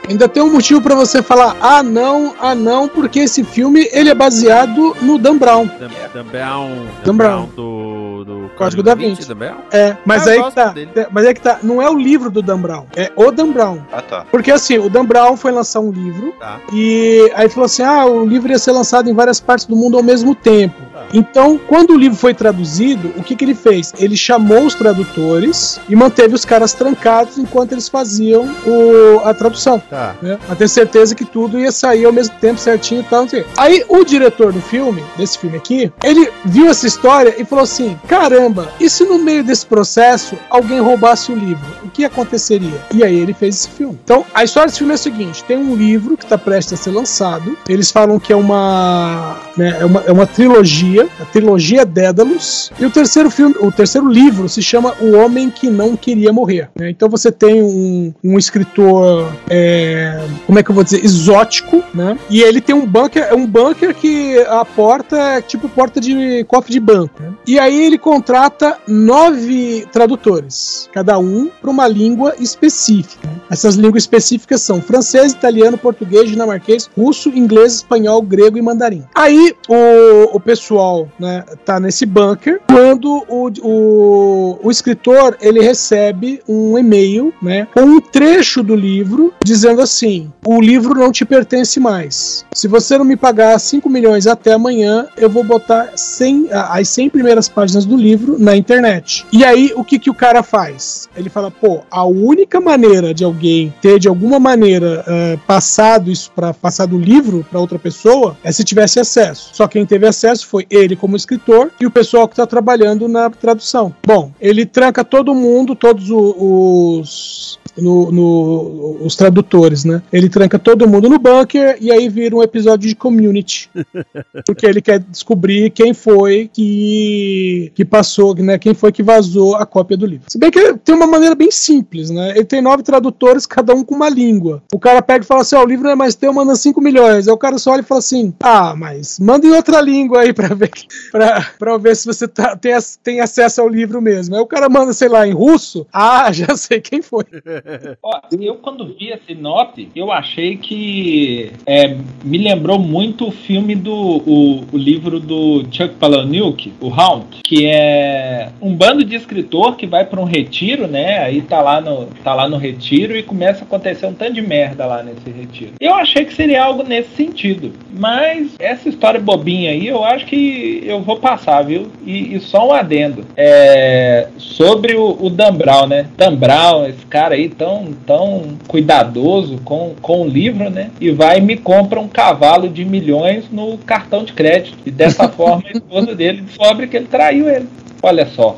Ainda tem um motivo pra você falar ah não, ah não, porque esse filme ele é baseado no Dan Brown. Dan, Dan Brown, Dan Brown. do, do Código da Vinci. Dan Brown? É, mas Ah, aí que tá. dele. é, Mas aí que tá. Não é o livro do Dan Brown, é o Dan Brown. Ah, tá. Porque assim, o Dan Brown foi lançar um livro Tá. e aí falou assim: ah, o livro ia ser lançado em várias partes do mundo ao mesmo tempo. Então, quando o livro foi traduzido, o que, que ele fez? Ele chamou os tradutores e manteve os caras trancados enquanto eles faziam o- a tradução. Tá. Né? Pra ter certeza que tudo ia sair ao mesmo tempo certinho e tal. Quê. Aí o diretor do filme, desse filme aqui, ele viu essa história e falou assim: caramba, e se no meio desse processo alguém roubasse o livro? O que aconteceria? E aí ele fez esse filme. Então, a história desse filme é a seguinte: tem um livro que está prestes a ser lançado. Eles falam que é uma, né, é uma, é uma trilogia, a trilogia Dédalus. E o terceiro filme, o terceiro livro se chama O Homem que Não Queria Morrer. né? Então você tem um, um escritor, é, como é que eu vou dizer, exótico, né? E ele tem um bunker, é um bunker que a porta é tipo porta de cofre de banco. né? E aí ele contrata nove tradutores, cada um para uma língua específica. Essas línguas específicas são francês, italiano, português, dinamarquês, russo, inglês, espanhol, grego e mandarim. Aí o, o pessoal né, tá nesse bunker quando o, o, o escritor ele recebe um e-mail né, com um trecho do livro dizendo assim: o livro não te pertence mais. Se você não me pagar 5 milhões até amanhã, eu vou botar 100, a- as 100 primeiras páginas do livro na internet. E aí, o que, que o cara faz? Ele fala: pô, a única maneira de alguém ter de alguma maneira eh, passado isso para passar do livro para outra pessoa é se tivesse acesso. Só quem teve acesso foi ele como escritor e o pessoal que está trabalhando na tradução. Bom, ele tranca todo mundo, todos os no, no- os tradutores, né? Ele tranca todo mundo no bunker e aí vira um episódio de community. Porque ele quer descobrir quem foi que, que passou, né? Quem foi que vazou a cópia do livro. Se bem que tem uma maneira bem simples, né? Ele tem nove tradutores, cada um com uma língua. O cara pega e fala assim: ó, o livro não é mais teu, manda 5 milhões. Aí o cara só olha e fala assim: ah, mas manda em outra língua aí pra ver, pra, pra ver se você tá, tem, tem acesso ao livro mesmo. Aí o cara manda, sei lá, em russo. Ah, já sei quem foi. Ó, eu quando vi a sinopse, eu achei que é, me lembrou muito o filme do o, o livro do Chuck Palahniuk, o Hound, que é um bando de escritor que vai para um retiro, né? Aí tá lá no tá lá no retiro e começa a acontecer um tanto de merda lá nesse retiro. Eu achei que seria algo nesse sentido, mas essa história bobinha aí, eu acho que eu vou passar, viu? E, e só um adendo é, sobre o, o Dan Brown, né? Dan Brown, esse cara aí tão, tão cuidadoso com, com o livro, né? E vai e me compra um cavalo de milhões no cartão de crédito. E dessa forma a esposa dele descobre que ele traiu ele. Olha só.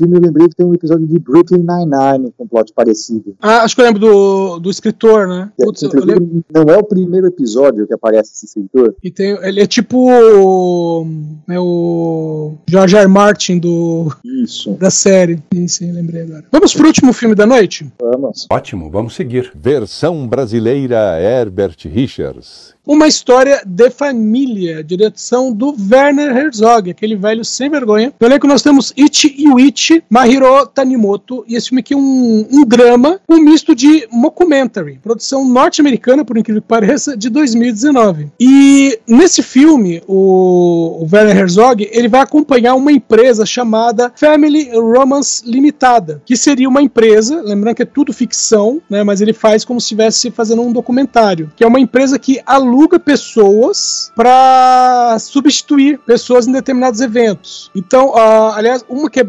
E me lembrei que tem um episódio de Brooklyn Nine-Nine com um plot parecido. Ah, acho que eu lembro do, do escritor, né? Putz, eu Inclusive, lembro. não é o primeiro episódio que aparece esse escritor. E tem, ele é tipo o, né, o George R. R. Martin do, Isso. da série. Sim, sim, lembrei agora. Vamos pro último filme da noite? Vamos. Ótimo, vamos seguir. Versão brasileira Herbert Richards. Uma história de família, direção do Werner Herzog, aquele velho sem vergonha. No elenco nós temos Ichi Yuichi, Mahiro Tanimoto, e esse filme aqui é um, um drama, um misto de mockumentary, produção norte-americana, por incrível que pareça, de 2019. E nesse filme, o, o Werner Herzog, ele vai acompanhar uma empresa chamada Family Romance Limitada, que seria uma empresa, lembrando que é tudo ficção, né, mas ele faz como se estivesse fazendo um documentário, que é uma empresa que aluga pessoas para substituir pessoas em determinados eventos. Então, ah, aliás, uma que é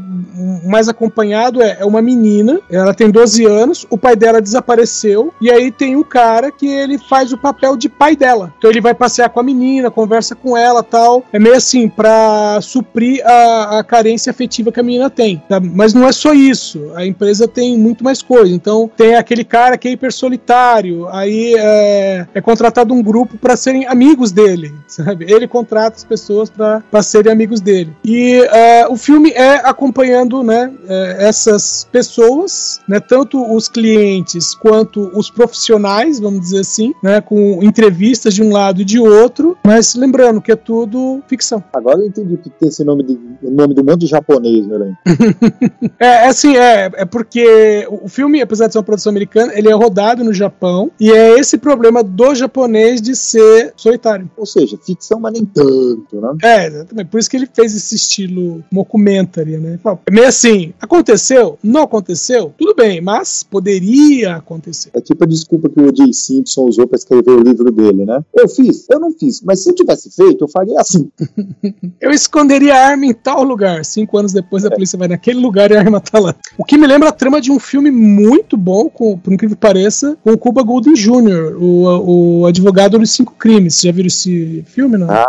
mais acompanhado é, é uma menina, ela tem 12 anos, o pai dela desapareceu, e aí tem um cara que ele faz o papel de pai dela. Então ele vai passear com a menina, conversa com ela tal. É meio assim, pra suprir a, a carência afetiva que a menina tem. tá? Mas não é só isso. A empresa tem muito mais coisa. Então tem aquele cara que é hiper solitário, aí é, é contratado um grupo para serem amigos dele, sabe? Ele contrata as pessoas para serem amigos dele. E é, o filme é acompanhando, né, é, essas pessoas, né, tanto os clientes quanto os profissionais, vamos dizer assim, né, com entrevistas de um lado e de outro, mas lembrando que é tudo ficção. Agora eu entendi que tem esse nome, de, nome do monte de japonês, né? É, é assim, é, é porque o filme, apesar de ser uma produção americana, ele é rodado no Japão e é esse problema do japonês de ser solitário. Ou seja, ficção, mas nem tanto, né? É, exatamente. Por isso que ele fez esse estilo mockumentary, né? É meio assim, aconteceu? Não aconteceu? Tudo bem, mas poderia acontecer. É tipo a desculpa que o O.J. Simpson usou pra escrever o livro dele, né? Eu fiz, eu não fiz, mas se eu tivesse feito, eu faria assim. Eu esconderia a arma em tal lugar. Cinco anos depois, a polícia vai naquele lugar e a arma tá lá. O que me lembra a trama de um filme muito bom, com, por incrível que pareça, com o Cuba Gooding Jr., o, o advogado dos cinco crimes. Você já viram esse filme, não? Ah.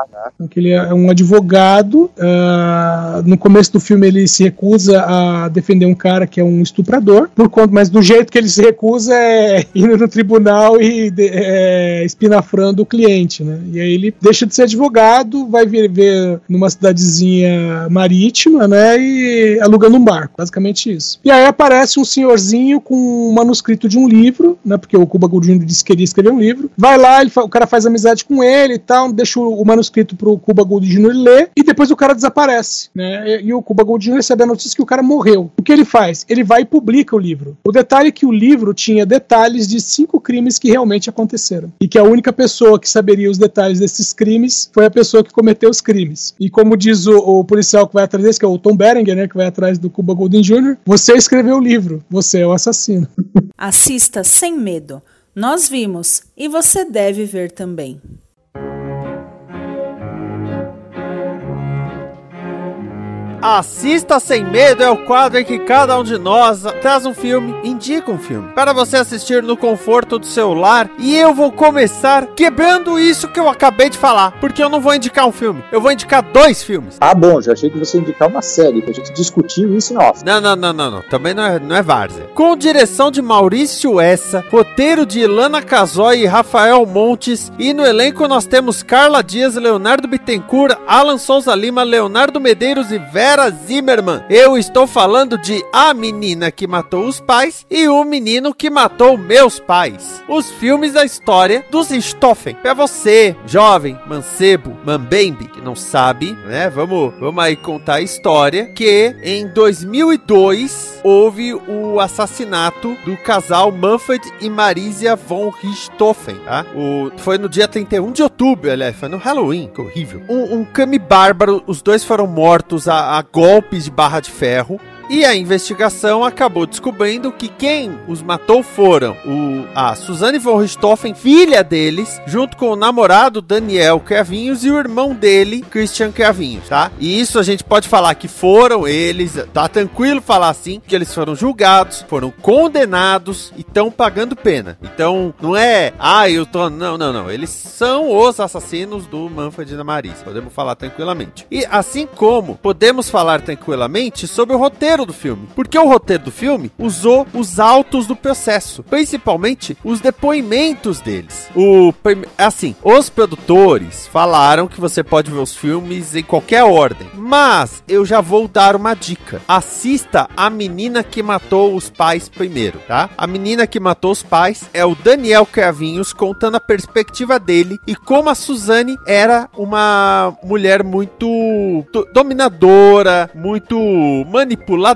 Que ele é um advogado. ah, no começo do filme, ele se recusa a defender um cara que é um estuprador, por conta, mas do jeito que ele se recusa é indo no tribunal e de- é, espinafrando o cliente, né? E aí ele deixa de ser advogado, vai viver numa cidadezinha marítima, né? E alugando um barco, basicamente isso. E aí aparece um senhorzinho com um manuscrito de um livro, né? Porque o Cuba Gooding disse que queria escrever um livro. Vai lá, ele fa- o cara faz amizade com ele e tal, deixa o, manuscrito pro Cuba Gooding Jr. ler e depois o cara desaparece, né? E, e o Cuba Gooding Jr. recebe a notícia que o cara morreu. O que ele faz? Ele vai e publica o livro. O detalhe é que o livro tinha detalhes de cinco crimes que realmente aconteceram e que a única pessoa que saberia os detalhes desses crimes foi a pessoa que cometeu os crimes. E como diz o, o policial que vai atrás desse, que é o Tom Berenger, né, que vai atrás do Cuba Gooding Jr., você escreveu o livro, você é o assassino. Assista sem medo. Nós vimos e você deve ver também. Assista Sem Medo é o quadro em que cada um de nós traz um filme, indica um filme, para você assistir no conforto do seu lar. E eu vou começar quebrando isso que eu acabei de falar, porque eu não vou indicar um filme, eu vou indicar dois filmes. Ah, bom, já achei que você ia indicar uma série, que a gente discutiu isso off. Não, não, não, não, não. Também não é, não é várzea. Com direção de Maurício Essa, roteiro de Ilana Casoy e Rafael Montes. E no elenco nós temos Carla Dias, Leonardo Bittencourt, Alan Souza Lima, Leonardo Medeiros e Vera Zimmermann. Eu estou falando de A Menina que Matou os Pais e O Menino que Matou Meus Pais. Os filmes da história dos Stoffen. Pra você, jovem, mancebo, mambembe, que não sabe, né? Vamos, vamos aí contar a história que em 2002 houve o assassinato do casal Manfred e Marisia von Richthofen, tá? O, foi no dia 31 de outubro, aliás, foi no Halloween, que horrível. Um, um crime bárbaro, os dois foram mortos a, golpes de barra de ferro. E a investigação acabou descobrindo que quem os matou foram o, a Suzane von Richthofen, filha deles, junto com o namorado Daniel Cravinhos e o irmão dele, Christian Cravinhos, tá? E isso a gente pode falar que foram eles, tá tranquilo falar assim, que eles foram julgados, foram condenados e estão pagando pena. Então, não é, ah, eu tô. Não, não, não. Eles são os assassinos do Manfred da Marisa. Podemos falar tranquilamente. E assim como podemos falar tranquilamente sobre o roteiro roteiro do filme. Porque o roteiro do filme usou os autos do processo, principalmente os depoimentos deles. O assim, os produtores falaram que você pode ver os filmes em qualquer ordem, mas eu já vou dar uma dica. Assista A Menina que Matou os Pais primeiro, tá? A Menina que Matou os Pais é o Daniel Cravinhos contando a perspectiva dele e como a Suzane era uma mulher muito do- dominadora, muito manipuladora.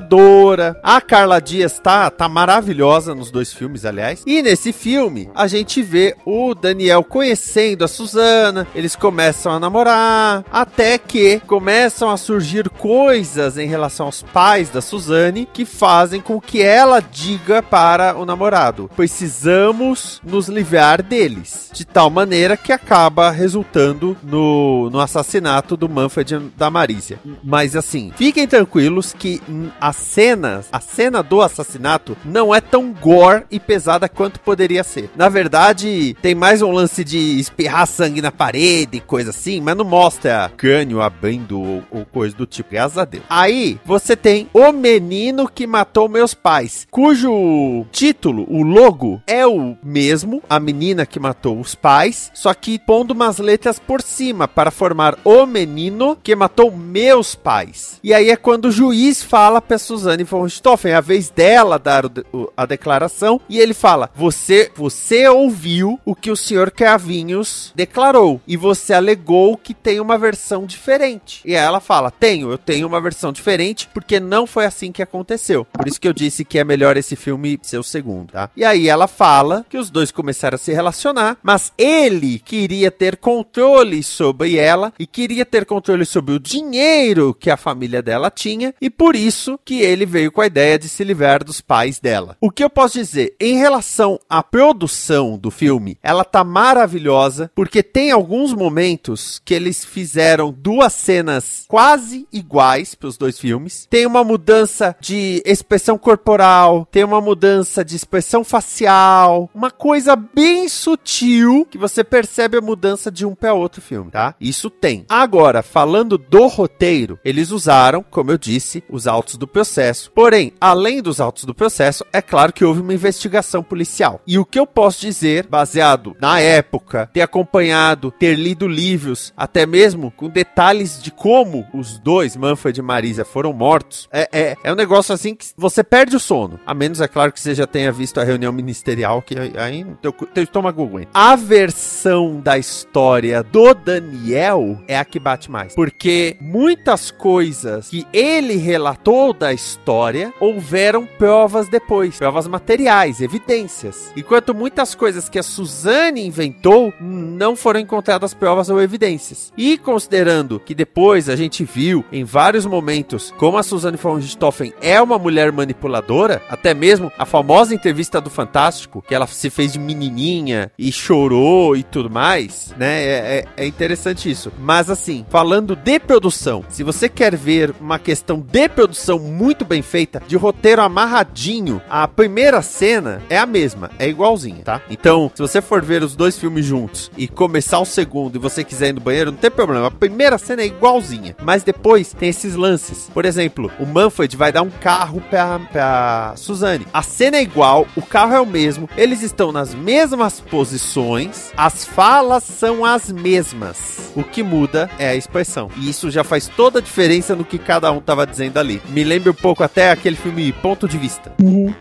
A Carla Dias tá, tá maravilhosa nos dois filmes, aliás. E nesse filme, a gente vê o Daniel conhecendo a Suzana, eles começam a namorar, até que começam a surgir coisas em relação aos pais da Suzane que fazem com que ela diga para o namorado: precisamos nos livrar deles. De tal maneira que acaba resultando no, no assassinato do Manfred da Marícia. Mas assim, fiquem tranquilos que hum, a cena, a cena do assassinato não é tão gore e pesada quanto poderia ser. Na verdade, tem mais um lance de espirrar sangue na parede, coisa assim, mas não mostra crânio abrindo ou, ou coisa do tipo, graças a Deus. Aí, você tem O Menino que Matou Meus Pais, cujo título, o logo, é o mesmo, a menina que matou os pais, só que pondo umas letras por cima para formar O Menino que Matou Meus Pais. E aí é quando o juiz fala pra Suzane von Richthofen, é a vez dela dar o o- a declaração, e ele fala: Você, você ouviu o que o senhor Cravinhos declarou, e você alegou que tem uma versão diferente. E ela fala: Tenho, eu tenho uma versão diferente, porque não foi assim que aconteceu. Por isso que eu disse que é melhor esse filme ser o segundo, tá? E aí ela fala que os dois começaram a se relacionar, mas ele queria ter controle sobre ela e queria ter controle sobre o dinheiro que a família dela tinha, e por isso que ele veio com a ideia de se livrar dos pais dela. O que eu posso dizer em relação à produção do filme, ela tá maravilhosa, porque tem alguns momentos que eles fizeram duas cenas quase iguais para os dois filmes. Tem uma mudança de expressão corporal, tem uma mudança de expressão facial, uma coisa bem sutil que você percebe a mudança de um para outro filme, tá? Isso tem. Agora, falando do roteiro, eles usaram, como eu disse, os autos do processo. Porém, além dos autos do processo, é claro que houve uma investigação policial. E o que eu posso dizer, baseado na época, ter acompanhado, ter lido livros, até mesmo com detalhes de como os dois, Manfred e Marisa, foram mortos, é, é, é um negócio assim que você perde o sono. A menos, é claro, que você já tenha visto a reunião ministerial, que aí teu, teu estômago aguenta. A versão da história do Daniel é a que bate mais. Porque muitas coisas que ele relatou da história houveram provas depois, provas materiais, evidências. Enquanto muitas coisas que a Suzane inventou não foram encontradas provas ou evidências. E considerando que depois a gente viu em vários momentos como a Suzane von Richthofen é uma mulher manipuladora, até mesmo a famosa entrevista do Fantástico, que ela se fez de menininha e chorou e tudo mais, né? É, é- é interessante isso. Mas assim, falando de produção, se você quer ver uma questão de produção muito bem feita, de roteiro amarradinho, a primeira cena é a mesma, é igualzinha, tá? Então, se você for ver os dois filmes juntos e começar o segundo e você quiser ir no banheiro, não tem problema. A primeira cena é igualzinha, mas depois tem esses lances. Por exemplo, o Manfred vai dar um carro pra, pra Suzane. A cena é igual, o carro é o mesmo, eles estão nas mesmas posições, as falas são as mesmas. O que muda é a expressão. E isso já faz toda a diferença no que cada um tava dizendo ali. Me um pouco até aquele filme Ponto de Vista.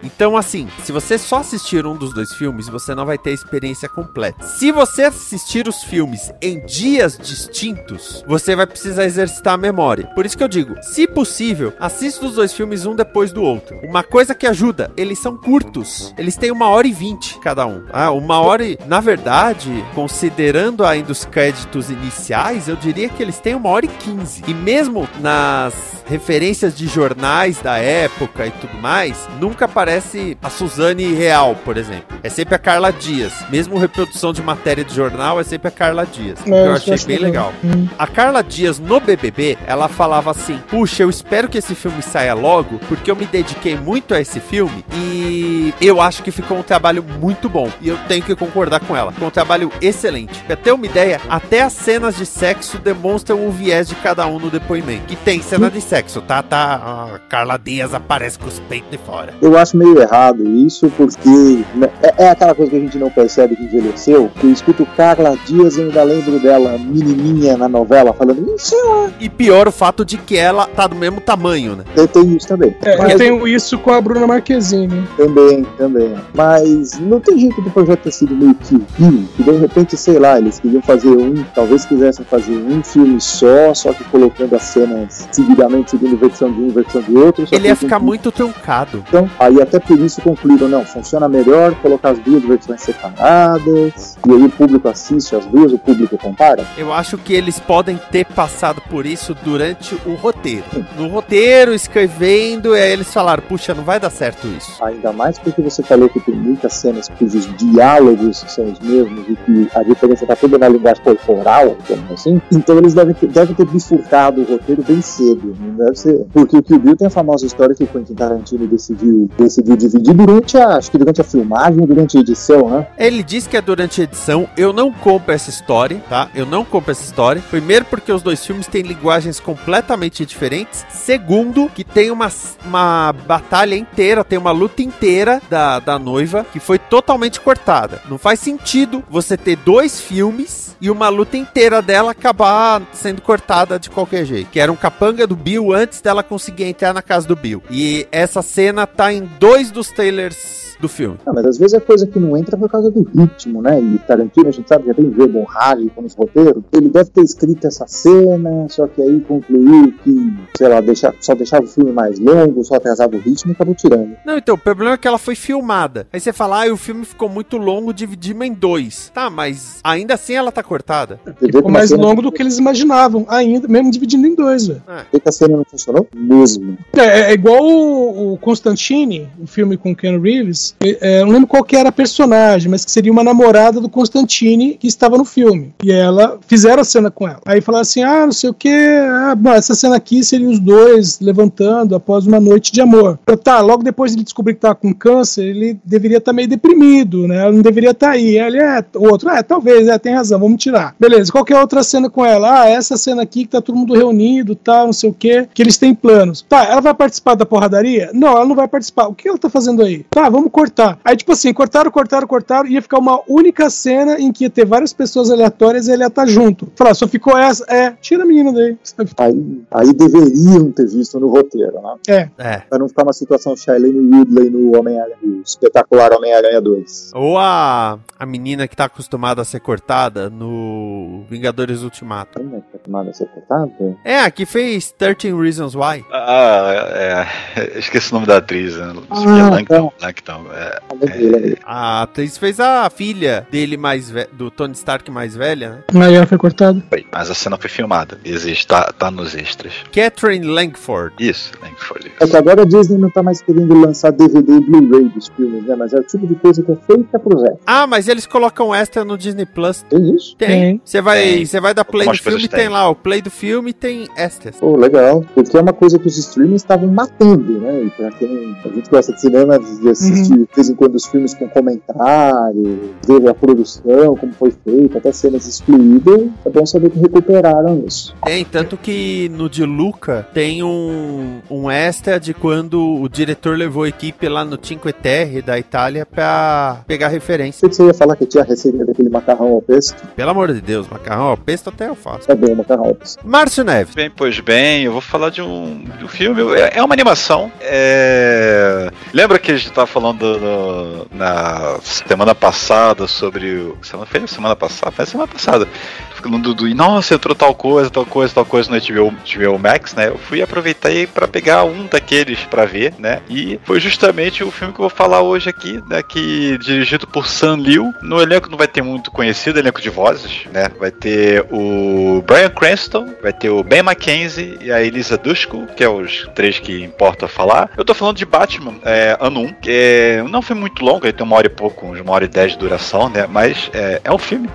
Então, assim, se você só assistir um dos dois filmes, você não vai ter a experiência completa. Se você assistir os filmes em dias distintos, você vai precisar exercitar a memória. Por isso que eu digo, se possível, assista os dois filmes um depois do outro. Uma coisa que ajuda, eles são curtos. Eles têm uma hora e vinte cada um. Ah, uma hora e... Na verdade, considerando ainda os créditos iniciais, eu diria que eles têm uma hora e quinze. E mesmo nas referências de jornais da época e tudo mais, nunca aparece a Suzane real, por exemplo. É sempre a Carla Dias. Mesmo reprodução de matéria de jornal, é sempre a Carla Dias. que eu achei bem legal. Hum. A Carla Dias no BBB, ela falava assim: Puxa, eu espero que esse filme saia logo, porque eu me dediquei muito a esse filme e eu acho que ficou um trabalho muito bom. E eu tenho que concordar com ela. Ficou um trabalho excelente. Pra ter uma ideia, até as cenas de sexo demonstram o viés de cada um no depoimento. Que tem cena de sexo sexo, tá? tá a Carla Dias aparece com os peitos de fora. Eu acho meio errado isso, porque né, é, é aquela coisa que a gente não percebe que envelheceu. Que eu escuto Carla Dias e ainda lembro dela, menininha na novela, falando, isso é E pior o fato de que ela tá do mesmo tamanho, né? Eu tenho isso também. É, Mas- eu tenho isso com a Bruna Marquezine. Também, também. Mas não tem jeito do projeto ter sido meio que viu, que de repente, sei lá, eles queriam fazer um, talvez quisessem fazer um filme só, só que colocando as cenas seguidamente, seguindo versão de um, versão de outro. Ele ia ficar muito truncado. Então, aí até por isso concluíram, não, funciona melhor colocar as duas versões separadas, e aí o público assiste as duas, o público compara. Eu acho que eles podem ter passado por isso durante o roteiro. No roteiro, escrevendo, aí eles falaram, puxa, não vai dar certo isso. Ainda mais porque você falou que tem muitas cenas cujos diálogos são os mesmos e que a diferença tá toda na linguagem corporal, digamos assim. Então eles devem ter, devem ter bifurcado o roteiro bem cedo. Não deve ser. Porque o Kill Bill tem a famosa história que o Quentin Tarantino decidiu, decidiu dividir durante a. Acho que durante a filmagem, durante a edição, né? Ele diz que é durante a edição. Eu não compro essa história, tá? Eu não compro essa história. Primeiro, porque os dois filmes têm linguagens completamente diferentes. Segundo, que tem uma, uma batalha inteira, tem uma luta inteira da, da noiva que foi totalmente cortada. Não faz sentido você ter dois filmes e uma luta inteira dela acabar sendo cortada de qualquer jeito. Que era um capanga do Bill antes dela conseguir entrar na casa do Bill. E essa cena tá em dois dos trailers do filme. Não, mas às vezes é coisa que não entra por causa do ritmo, né? E Tarantino, a gente sabe, já tem verborrágico nos roteiros. Ele deve ter escrito essa cena, só que aí concluiu que, sei lá, deixa, só deixava o filme mais longo, só atrasava o ritmo e acabou tirando. Não, então, o problema é que ela foi filmada. Aí você fala, ah, o filme ficou muito longo, dividimos em dois. Tá, mas ainda assim ela tá cortada. Ficou a mais longo do que eles imaginavam, ainda, mesmo dividindo em dois, velho. vê que a cena não funcionou? Mesmo. É, é igual o, o Constantine, o filme com Ken Reeves. É, eu não lembro qual que era a personagem, mas que seria uma namorada do Constantine que estava no filme. E ela fizeram a cena com ela. Aí falaram assim: ah, não sei o que. Ah, bom, essa cena aqui seria os dois levantando após uma noite de amor. Eu, tá, logo depois de ele descobrir que tava com câncer, ele deveria estar meio deprimido, né? Ela não deveria estar aí. Aí Ele é, o outro, é, talvez, é, tem razão, vamos tirar. Beleza, qualquer outra cena com ela? Ah, essa cena aqui que tá todo mundo reunido, tal, não sei o que, que eles têm planos. Tá, ela vai participar da porradaria? Não, ela não vai participar. O que ela tá fazendo aí? Tá, vamos cortar. Aí, tipo assim, cortaram, cortaram, cortaram, ia ficar uma única cena em que ia ter várias pessoas aleatórias e ele ia estar junto. Falar, só ficou essa, é, tira a menina daí. Aí, aí deveriam ter visto no roteiro, né? É. É. Pra não ficar uma situação Shailene Woodley no Homem-Aranha, no espetacular Homem-Aranha 2. Ou a, a menina que tá acostumada a ser cortada no Vingadores Ultimato. Ainda tá tomada a ser cortada? É, a que fez 13 Reasons Why. Ah, é. Esqueci o nome da atriz, né? Ah, Langton. Langton. É, Lembrei, lembrei. A atriz fez a filha dele mais ve- do Tony Stark mais velha, né? Aí ela foi cortada. foi. Mas a cena foi filmada. Existe, tá, tá nos extras. Catherine Langford. Isso, Langford. É que agora a Disney não tá mais querendo lançar DVD e Blu-ray dos filmes, né? Mas é o tipo de coisa que é feita pro Zé. Ah, mas eles colocam extra no Disney Plus. Tem isso? Tem. Você vai, Tem. vai dar play Algumas coisas filme, tem tem. lá o play do filme e tem extras. Pô, legal. Porque é uma coisa que os streamers estavam matando, né? E pra quem a gente gosta de cinema, de assistir de vez em quando os filmes com comentário, ver a produção, como foi feito, até cenas excluídas, é bom saber que recuperaram isso. Tem, tanto que no de Luca tem um, um extra de quando o diretor levou a equipe lá no Cinque Terre da Itália pra pegar referência. Você ia falar que tinha a receita daquele macarrão ao pesto. Pelo amor de Deus, macarrão ao pesto até eu faço. É bom o macarrão ao pesto. Márcio Neves. Bem, pois bem, eu vou falar de um, de um filme. É, é uma animação. É... Lembra que a gente tava falando no- na semana passada sobre o. Semana, foi semana passada? Foi semana passada. Falando do. Nossa, entrou tal coisa, tal coisa, tal coisa no HBO, HBO Max, né? Eu fui aproveitar aí pra pegar um daqueles pra ver, né? E foi justamente o filme que eu vou falar hoje aqui, né? Que dirigido por Sam Liu. No elenco não vai ter muito conhecido, elenco de vozes, né? Vai ter o Brian Cranston, vai ter o Ben McKenzie e a Elisa Dushku, que é os três que importa falar. Eu tô falando de Batman, é, ano 1, que é, não foi muito longo, ele tem uma hora e pouco, uns uma hora e dez de duração, né? Mas é, é um filme,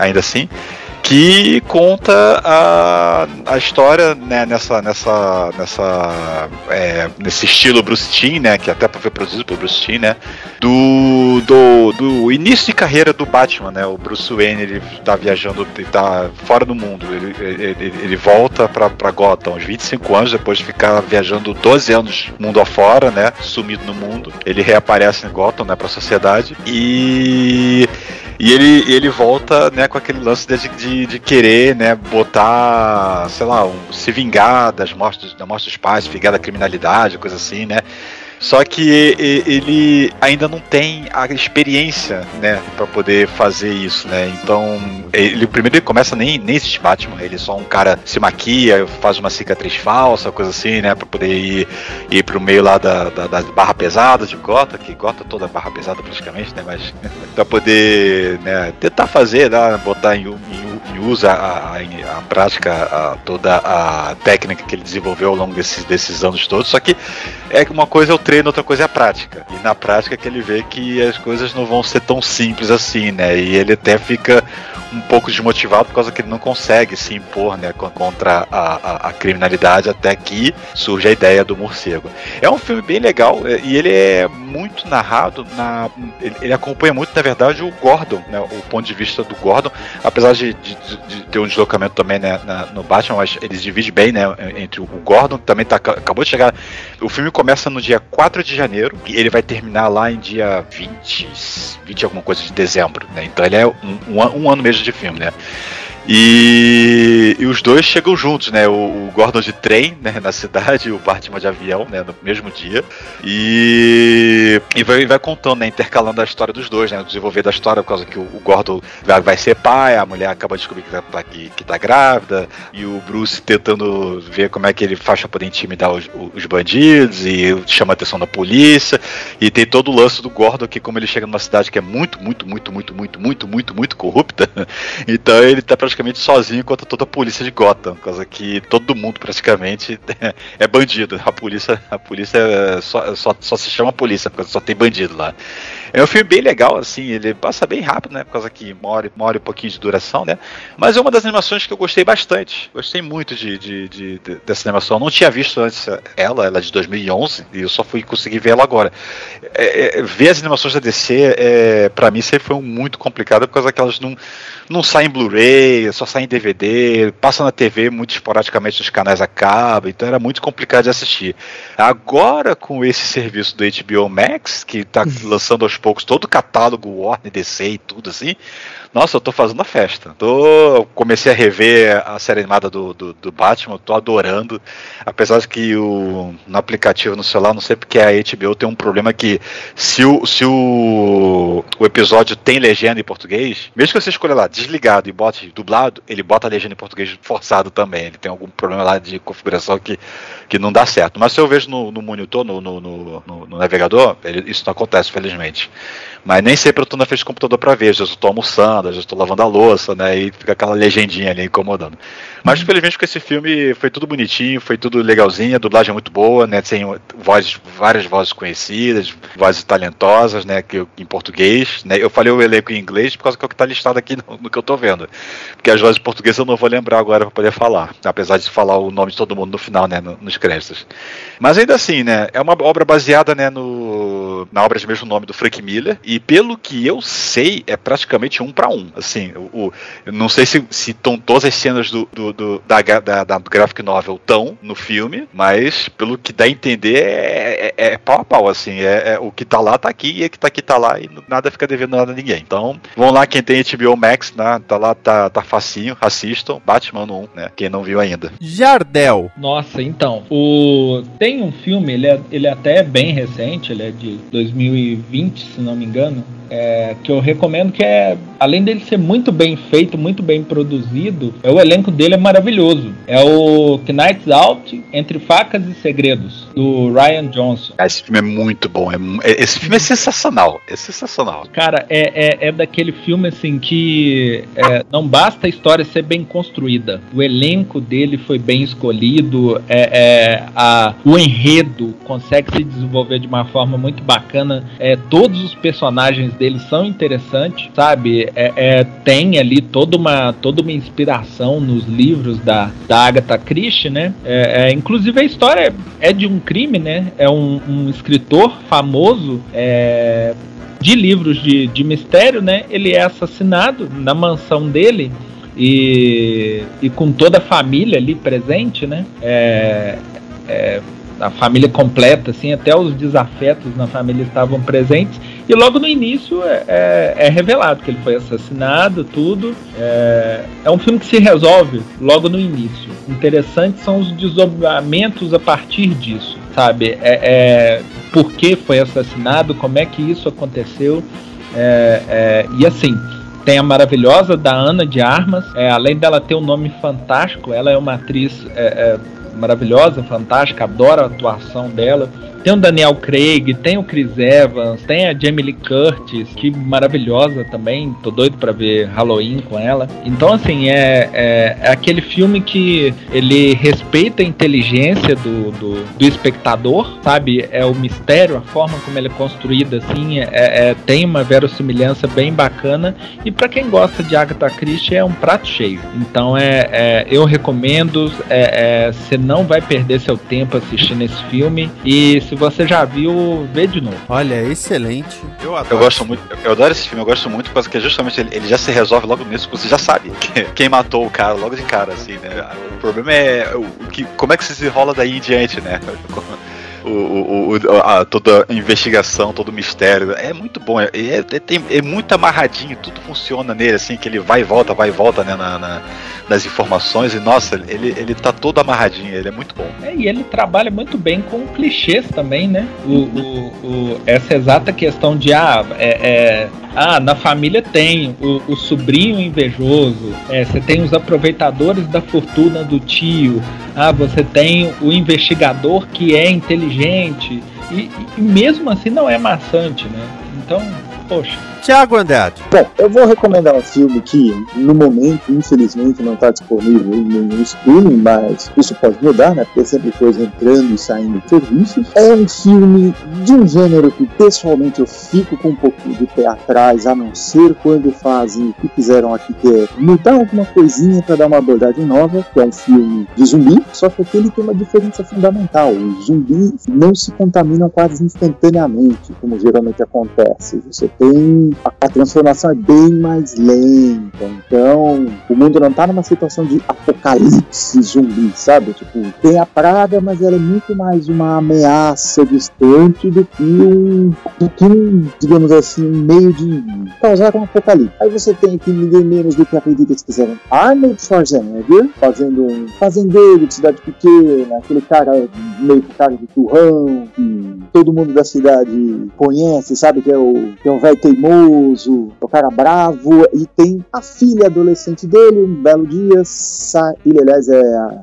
ainda assim. Que conta a, a história né, nessa, nessa, nessa, é, nesse estilo Bruce Timm, né, que até foi produzido por Bruce Timm, né, do, do, do início de carreira do Batman, né, o Bruce Wayne ele tá viajando, ele tá fora do mundo, ele, ele, ele volta pra, pra Gotham uns 25 anos depois de ficar viajando 12 anos mundo afora, né, sumido no mundo, ele reaparece em Gotham, né, pra sociedade e e ele, ele volta, né, com aquele lance de, de, de querer, né, botar, sei lá, um, se vingar das mortes, da morte dos pais, se vingar da criminalidade, coisa assim, né. Só que ele ainda não tem a experiência, né, para poder fazer isso, né. Então, ele primeiro ele começa nem nem Batman, ele é só um cara se maquia, faz uma cicatriz falsa, coisa assim, né, para poder ir, ir pro meio lá da, da, da barra pesada de Gota, que Gota toda barra pesada praticamente, né, mas para poder, né, tentar fazer, né, botar em, em u- em uso a, a, a prática, a- toda a técnica que ele desenvolveu ao longo desses, desses anos todos, só que é uma coisa é o treino, outra coisa é a prática. E na prática que ele vê que as coisas não vão ser tão simples assim, né? E ele até fica um pouco desmotivado por causa que ele não consegue se impor né, co- contra a, a- a criminalidade até que surge a ideia do morcego. É um filme bem legal é, e ele é muito narrado, na, ele, ele acompanha muito, na verdade, o Gordon, né, o ponto de vista do Gordon, apesar de, de- de ter um deslocamento também né, na- no Batman, mas eles dividem bem né, entre o Gordon, que também tá, acabou de chegar. O filme começa no dia 4 de janeiro e ele vai terminar lá em dia 20, 20 alguma coisa de dezembro, né? Então ele é um, um um ano mesmo de filme, né? E, e os dois chegam juntos, né? O, o Gordon de trem, né, na cidade, o Batman de avião, né, no mesmo dia. E, e vai, vai contando, né, intercalando a história dos dois, né? Desenvolver da história, por causa que o, o Gordon vai, vai ser pai, a mulher acaba de descobrir que tá, que, que tá grávida, e o Bruce tentando ver como é que ele faz pra poder intimidar os, os bandidos, e chama a atenção da polícia, e tem todo o lance do Gordon, que como ele chega numa cidade que é muito, muito, muito, muito, muito, muito, muito, muito corrupta, então ele tá sozinho contra toda a polícia de Gotham, coisa que todo mundo praticamente é bandido. A polícia, a polícia é só, só, só se chama polícia, porque só tem bandido lá. É um filme bem legal, assim, ele passa bem rápido, né? Por causa que uma hora e pouquinho de duração, né? Mas é uma das animações que eu gostei bastante. Gostei muito de, de, de- de- dessa animação. Eu não tinha visto antes ela, ela é de 2011, e eu só fui conseguir ver ela agora. É, é, ver as animações da DC, é, para mim, sempre foi muito complicado, por causa que elas não, não saem em Blu-ray, só saem em DVD, passa na TV muito esporadicamente os canais acabam, então era muito complicado de assistir. Agora, com esse serviço do HBO Max, que tá lançando aos poucos todo o catálogo Warner, DC e tudo assim, nossa, eu tô fazendo a festa. Tô, comecei a rever a série animada do, do, do Batman, tô adorando. Apesar de que o, no aplicativo no celular, não sei porque a HBO tem um problema que se o, se o, o episódio tem legenda em português, mesmo que você escolha lá desligado e bote dublado, ele bota a legenda em português forçado também. Ele tem algum problema lá de configuração que, que não dá certo. Mas se eu vejo no, no monitor, no, no, no, no- navegador, ele- isso não acontece, felizmente. Mas nem sempre eu tô na frente do computador pra ver, às vezes eu tô almoçando, às vezes tô lavando a louça, né? E fica aquela legendinha ali incomodando. Mas felizmente com esse filme foi tudo bonitinho, foi tudo legalzinho, a dublagem é muito boa, né? Tem vozes, várias vozes conhecidas, vozes talentosas, né? Que, em português, né? Eu falei o elenco em inglês por causa que é o que tá listado aqui no, no que eu tô vendo. Porque as vozes portuguesas eu não vou lembrar agora pra poder falar. Apesar de falar o nome de todo mundo no final, né? no- nos créditos. Mas ainda assim, né? É uma obra baseada, né? No, na obra de mesmo nome do Frank Miller. E pelo que eu sei, é praticamente um para um. Assim, o, o- eu não sei se estão todas as cenas do, do- do- da, da, da graphic novel tão no filme, mas pelo que dá a entender, é, é- é pau a pau, assim. É, é- o que tá lá tá aqui, e o que tá aqui tá lá, e nada fica devendo nada a ninguém. Então, vão lá quem tem HBO Max, né? Tá lá, tá, tá facinho, assistam. Batman 1, né? Quem não viu ainda. Jardel. Nossa, então, o tem um filme, ele é, ele é até bem recente, ele é de 2020, se não me engano, é, que eu recomendo que é, além dele ser muito bem feito, muito bem produzido, é, o elenco dele é maravilhoso. É o Knights Out, Entre Facas e Segredos, do Ryan Johnson. Ah, Esse filme é muito bom. é é- esse filme é sensacional. É sensacional. Cara, é, é, é daquele filme assim que é, não basta a história ser bem construída. O elenco dele foi bem escolhido, é, é, a, o enredo consegue se desenvolver de uma forma muito bacana. É, todos os personagens dele são interessantes, sabe? É, é, tem ali toda uma, toda uma inspiração nos livros da, da Agatha Christie, né? É, é, inclusive a história é de um crime, né? É um, um escritor famoso é, de livros de, de mistério, né? Ele é assassinado na mansão dele e, e com toda a família ali presente, né? É, é, a família completa, assim, até os desafetos na família estavam presentes. E logo no início é, é- é revelado que ele foi assassinado, tudo. É, é um filme que se resolve logo no início. Interessante são os desdobramentos a partir disso, sabe? É, é, por que foi assassinado, como é que isso aconteceu. É, é, e assim, tem a maravilhosa da Ana de Armas, é, além dela ter um nome fantástico, ela é uma atriz é, é, maravilhosa, fantástica, adoro a atuação dela. Tem o Daniel Craig, tem o Chris Evans, tem a Jamie Lee Curtis, que maravilhosa também, tô doido pra ver Halloween com ela. Então, assim, é, é, é aquele filme que ele respeita a inteligência do, do, do espectador, sabe? É o mistério, a forma como ele é construído, assim, é, é- tem uma verossimilhança bem bacana. E pra quem gosta de Agatha Christie, é um prato cheio. Então, é, é- eu recomendo, é, é, você não vai perder seu tempo assistindo esse filme. E se você já viu, vê de novo. Olha, excelente. Eu adoro. Eu gosto muito, eu adoro esse filme, eu gosto muito por causa que justamente ele, ele já se resolve logo nisso, você já sabe que- quem matou o cara logo de cara, assim, né? O problema é o, que, como é que se desenrola daí em diante, né? O, o, o- a, toda a investigação, todo o mistério. É muito bom, é, é, é- tem- é muito amarradinho, tudo funciona nele, assim, que ele vai e volta, vai e volta, né, na, na- nas informações, e nossa, ele, ele tá todo amarradinho, ele é muito bom. É, e ele trabalha muito bem com clichês também, né? O, essa exata questão de ah, é, é, ah, na família tem o, o sobrinho invejoso, é, você tem os aproveitadores da fortuna do tio, ah, você tem o investigador que é inteligente, e, e mesmo assim não é maçante, né? Então, poxa. Tiago Andrade. Bom, eu vou recomendar um filme que, no momento, infelizmente, não está disponível em nenhum streaming, mas isso pode mudar, né? Porque é sempre coisa entrando e saindo de serviços. É um filme de um gênero que, pessoalmente, eu fico com um pouquinho de pé atrás, a não ser quando fazem o que fizeram aqui, que é mudar alguma coisinha para dar uma abordagem nova, que é um filme de zumbi, só que aqui ele tem uma diferença fundamental. Os zumbis não se contaminam quase instantaneamente, como geralmente acontece. Você tem a, transformação é bem mais lenta. Então, o mundo não tá numa situação de apocalipse zumbi, sabe? Tipo, tem a praga, mas ela é muito mais uma ameaça distante do que um, do que um digamos assim, um meio de causar um apocalipse. Aí você tem aqui ninguém menos do que acredita que fizeram Arnold Schwarzenegger fazendo um fazendeiro de cidade pequena, aquele cara meio com cara de turrão, que todo mundo da cidade conhece, sabe? Que é o, que é o velho teimoso, o cara bravo, e tem a filha adolescente dele, um belo dia, sai, ele aliás é a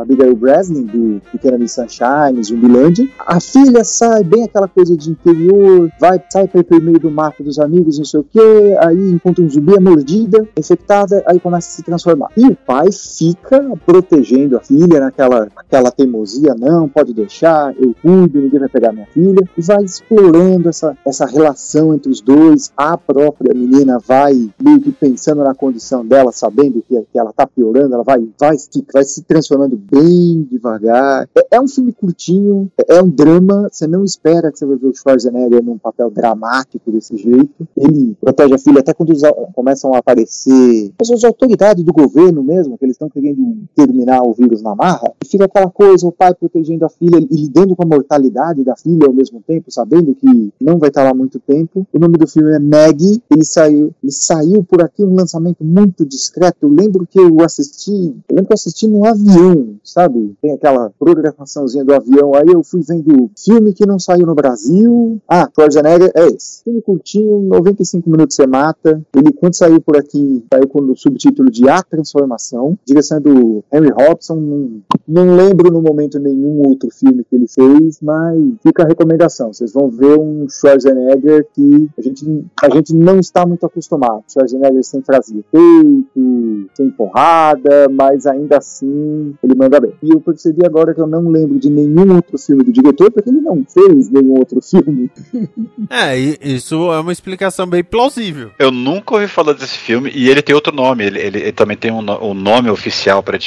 Abigail- Breslin, do Pequena Miss Sunshine, Zumbilândia. A filha sai bem aquela coisa de interior, vai, sai para ir meio do mato dos amigos, não sei o que, aí encontra um zumbi, é mordida, infectada, aí começa a se transformar. E o pai fica protegendo a filha naquela aquela teimosia, não, pode deixar, eu cuido, ninguém vai pegar minha filha, e vai explorando essa, essa relação entre os dois. A própria menina vai meio que pensando na condição dela, sabendo que, que ela tá piorando, ela vai, vai, se- vai se transformando bem devagar. É, é um filme curtinho, é, é um drama, você não espera que você vai ver o Schwarzenegger num papel dramático desse jeito. Ele protege a filha até quando começam a aparecer as autoridades do governo mesmo, que eles estão querendo terminar o vírus na marra, e fica aquela coisa, o pai protegendo a filha e lidando com a mortalidade da filha ao mesmo tempo, sabendo que não vai estar lá muito tempo. O nome do filme é Maggie, ele saiu, ele saiu por aqui um lançamento muito discreto. Eu lembro que eu assisti, eu lembro que eu assisti num avião, sabe? Tem aquela programaçãozinha do avião, aí eu fui vendo filme que não saiu no Brasil. Ah, Schwarzenegger é esse. Filme curtinho, 95 minutos você mata. Ele, quando saiu por aqui, saiu com o subtítulo de A Transformação, direção do Henry Robson. Não, não lembro no momento nenhum outro filme que ele fez, mas fica a recomendação. Vocês vão ver um Schwarzenegger que a gente a gente não está muito acostumado. Schwarzenegger sem frase efeito, sem porrada, mas ainda assim ele manda bem. E eu percebi agora que eu não lembro de nenhum outro filme do diretor, porque ele não fez nenhum outro filme. É, isso é uma explicação bem plausível. Eu nunca ouvi falar desse filme e ele tem outro nome. Ele, ele- ele também tem um, um nome oficial para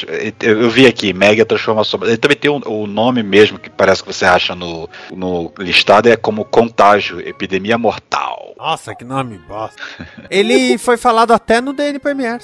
eu, eu vi aqui, Mega Transformação. Ele também tem um- o nome mesmo que parece que você acha no, no listado é como Contágio, Epidemia Mortal. Nossa, que nome bosta. Ele foi falado até no DN Premiere.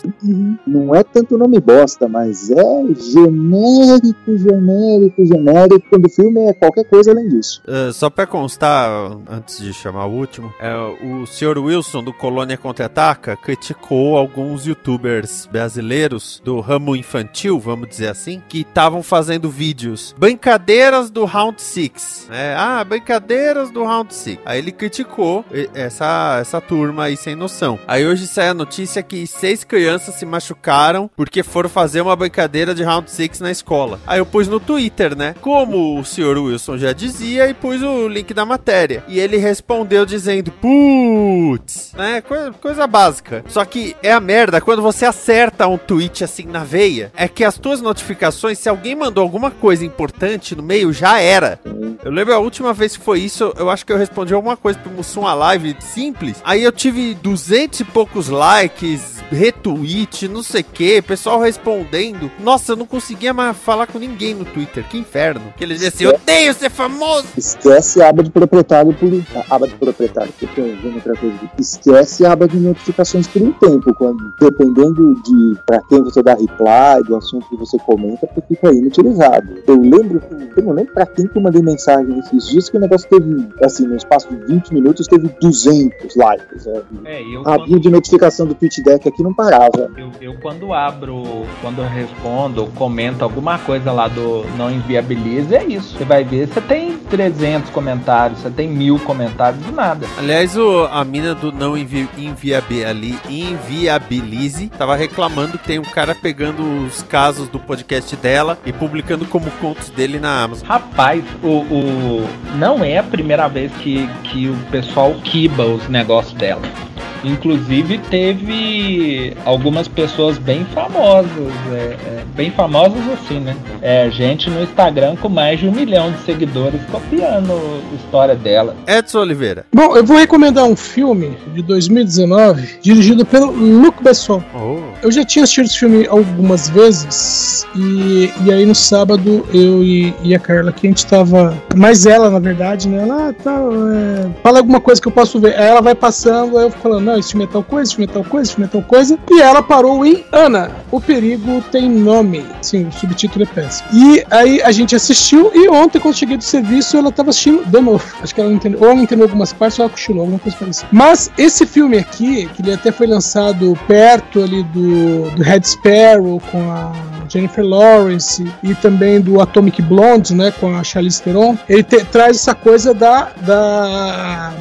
Não é tanto nome bosta, mas é genérico, genérico, genérico, quando o filme é qualquer coisa além disso. Uh, só pra constar, antes de chamar o último, é, o Sr. Wilson do Colônia Contra-Ataca criticou alguns youtubers brasileiros do ramo infantil, vamos dizer assim, que estavam fazendo vídeos brincadeiras do Round 6. né? ah, brincadeiras do Round 6. Aí ele criticou essa, essa turma aí sem noção. Aí hoje sai a notícia que seis crianças se machucaram porque foram fazer uma brincadeira de Round 6 na escola. Aí eu pus no Twitter, né? Como o Sr. Wilson já dizia, e pus o link da matéria. E ele respondeu dizendo, putz, né? Coisa, coisa básica. Só que é a merda quando você acerta um tweet assim na veia. É que as tuas notificações, se alguém mandou alguma coisa importante no meio, já era. Eu lembro a última vez que foi isso, eu acho que eu respondi alguma coisa pro Mussum a live simples. Aí eu tive duzentos e poucos likes, retweet, não sei o que, pessoal respondendo. Nossa, eu não conseguia mais falar com ninguém no Twitter. Que inferno. Que ele dizia assim: odeio ser famoso. Esquece a aba de proprietário por. A aba de proprietário, que eu tô outra coisa. Esquece a aba de notificações por um tempo, quando, dependendo de pra quem você dá reply, do assunto que você comenta, porque fica inutilizado. Eu lembro, eu não lembro pra quem que eu mandei mensagem esses dias que o negócio teve, assim, no espaço de 20 minutos, teve 200 likes. Né? É, eu A quando, de notificação do TweetDeck aqui não parava. eu, eu quando abro, quando eu respondo, comento alguma coisa lá do Não Inviabilize, é isso. Você vai ver, você tem 300 comentários, você tem mil comentários, do nada. Aliás, o, a mina do não envi, enviabi- ali, inviabilize tava reclamando que tem um cara pegando os casos do podcast dela e publicando como contos dele na Amazon. Rapaz, o, o- não é a primeira vez que, que o pessoal quiba os negócios dela. Inclusive teve algumas pessoas bem famosas, é, é, bem famosas assim, né? É, gente no Instagram com mais de um milhão de seguidores copiando a história dela. Edson Oliveira. Bom, eu vou recomendar um filme de 2019 dirigido pelo Luc Besson. Oh. Eu já tinha assistido esse filme algumas vezes e, e aí no sábado eu e, e a Carla aqui a gente tava. Mais ela, na verdade, né? Ela tá. é, fala alguma coisa que eu posso ver. Aí ela vai passando, aí eu falando, não, esse filme é tal coisa, esse filme é tal coisa, esse filme é tal coisa. E ela parou em Ana. O perigo tem nome. Sim, o subtítulo é péssimo. E aí a gente assistiu e ontem, quando cheguei do serviço, ela tava assistindo de novo. Acho que ela não entendeu. Ou não entendeu algumas partes ou ela cochilou, alguma coisa parecida. Mas esse filme aqui, que ele até foi lançado perto ali do, do Red Sparrow com a Jennifer Lawrence e também do Atomic Blonde, né, com a Charlize Theron, ele te- traz essa coisa da da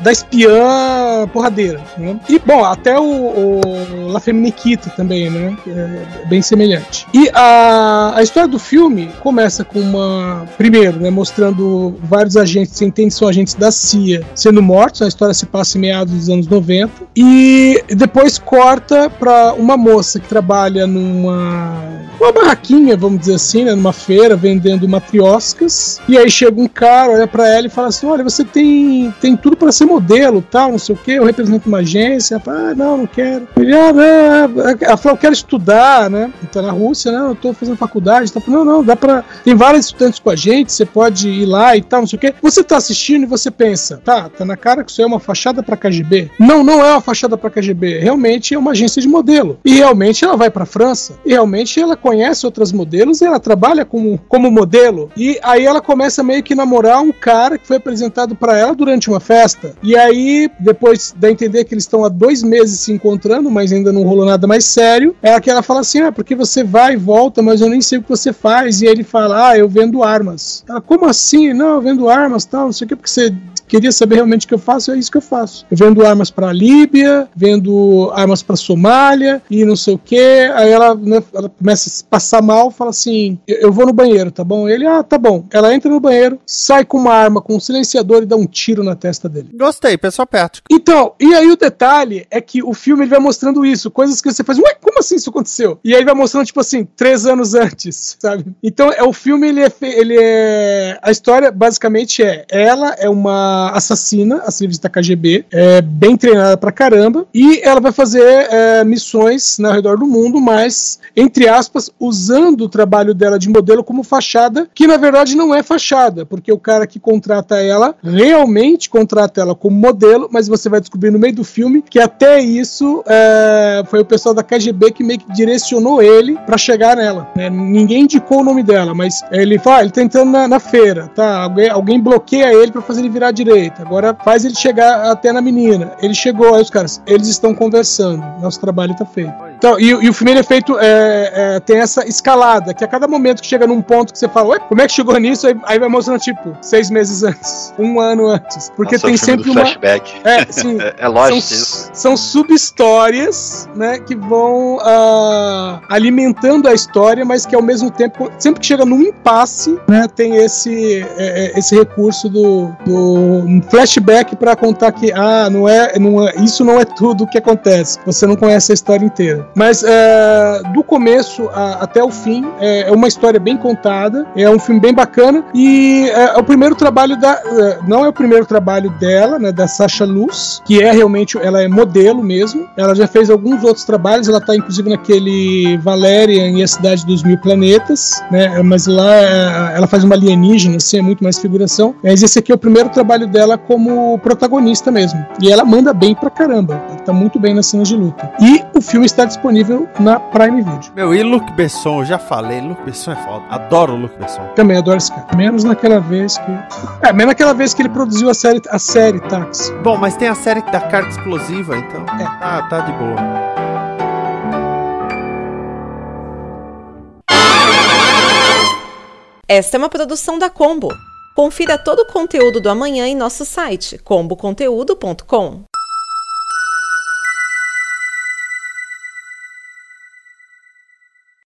da espiã porradeira, né? E bom, até o, o La Feminiquita também, né? É bem semelhante. E a, a história do filme começa com uma primeiro, né, mostrando vários agentes, você entende, são agentes da CIA sendo mortos. A história se passa em meados dos anos 90 e depois corta para uma moça que trabalha numa uma barraquinha, vamos dizer assim, né, numa feira vendendo matrioscas. E aí chega um cara, olha pra ela e fala assim: "Olha, você tem tem tudo para ser modelo, tal, não sei o quê. Eu represento uma agência". Ah, não, não quero. Ele, ah, não, ela falou, eu quero estudar, né? Tá na Rússia, né? Eu tô fazendo faculdade. Tá não, não, dá pra. Tem vários estudantes com a gente, você pode ir lá e tal, não sei o quê. Você tá assistindo e você pensa, tá, tá na cara que isso é uma fachada pra KGB. Não, não é uma fachada pra KGB. Realmente é uma agência de modelo. E realmente ela vai pra França. E realmente ela conhece outras modelos e ela trabalha como, como modelo. E aí ela começa meio que namorar um cara que foi apresentado pra ela durante uma festa. E aí, depois dá a entender que eles estão há dois meses se encontrando, mas ainda não rolou nada mais sério. É que ela fala assim: ah, porque você vai e volta, mas eu nem sei o que você faz. E ele fala: ah, eu vendo armas. Ela, como assim? Não, eu vendo armas, tal, não sei o que, porque você queria saber realmente o que eu faço, é isso que eu faço. Eu vendo armas pra Líbia, vendo armas pra Somália e não sei o que. Aí ela, né, ela começa a se passar mal, fala assim: eu vou no banheiro, tá bom? Ele, ah, tá bom. Ela entra no banheiro, sai com uma arma, com um silenciador e dá um tiro na na testa dele. Gostei, pessoal prático. Então, e aí o detalhe é que o filme ele vai mostrando isso, coisas que você faz, ué, como assim isso aconteceu? E aí vai mostrando, tipo assim, três anos antes, sabe? Então, é o filme, ele é, ele é... A história, basicamente, é ela é uma assassina, a serviço da KGB, é bem treinada pra caramba, e ela vai fazer é, missões ao redor do mundo, mas, entre aspas, usando o trabalho dela de modelo como fachada, que na verdade não é fachada, porque o cara que contrata ela realmente contrata ela como modelo, mas você vai descobrir no meio do filme que até isso é, foi o pessoal da KGB que meio que direcionou ele pra chegar nela. né? Ninguém indicou o nome dela, mas ele fala, ah, ele tá entrando na, na feira, tá? Alguém, alguém bloqueia ele pra fazer ele virar à direita. Agora faz ele chegar até na menina. Ele chegou, aí os caras, eles estão conversando. Nosso trabalho tá feito. Então, e, e o filme é feito, é, é, tem essa escalada, que a cada momento que chega num ponto que você fala, ué, como é que chegou nisso? Aí, aí vai mostrando, tipo, seis meses antes, um ano antes. Porque Nossa, tem sempre uma. flashback. É, sim. É, é lógico são, isso. são sub-histórias, né, que vão ah, alimentando a história, mas que ao mesmo tempo, sempre que chega num impasse, né, tem esse, é, é, esse recurso do, do um flashback para contar que ah, não é, não é, isso não é tudo o que acontece. Você não conhece a história inteira. Mas é, do começo a- até o fim é, é uma história bem contada, é um filme bem bacana e é, é o primeiro trabalho da, é, não é o primeiro trabalho dela, né, da Sasha Luz, que é realmente ela é modelo mesmo. Ela já fez alguns outros trabalhos, ela tá inclusive naquele Valerian e a Cidade dos Mil Planetas, né? Mas lá ela faz uma alienígena, assim, é muito mais figuração. Mas esse aqui é o primeiro trabalho dela como protagonista mesmo. E ela manda bem pra caramba. Ela tá muito bem nas cenas de luta. E o filme está disponível na Prime Video. Meu, e Luc Besson, eu já falei, Luc Besson é foda. Adoro o Luc Besson. Também adoro esse cara. Menos naquela vez que. É, menos naquela vez que ele produziu a série, a série Táxi. Bom, mas tem a série da carga explosiva, então. É. Ah, tá de boa. Esta é uma produção da Combo. Confira todo o conteúdo do amanhã em nosso site comboconteúdo.com.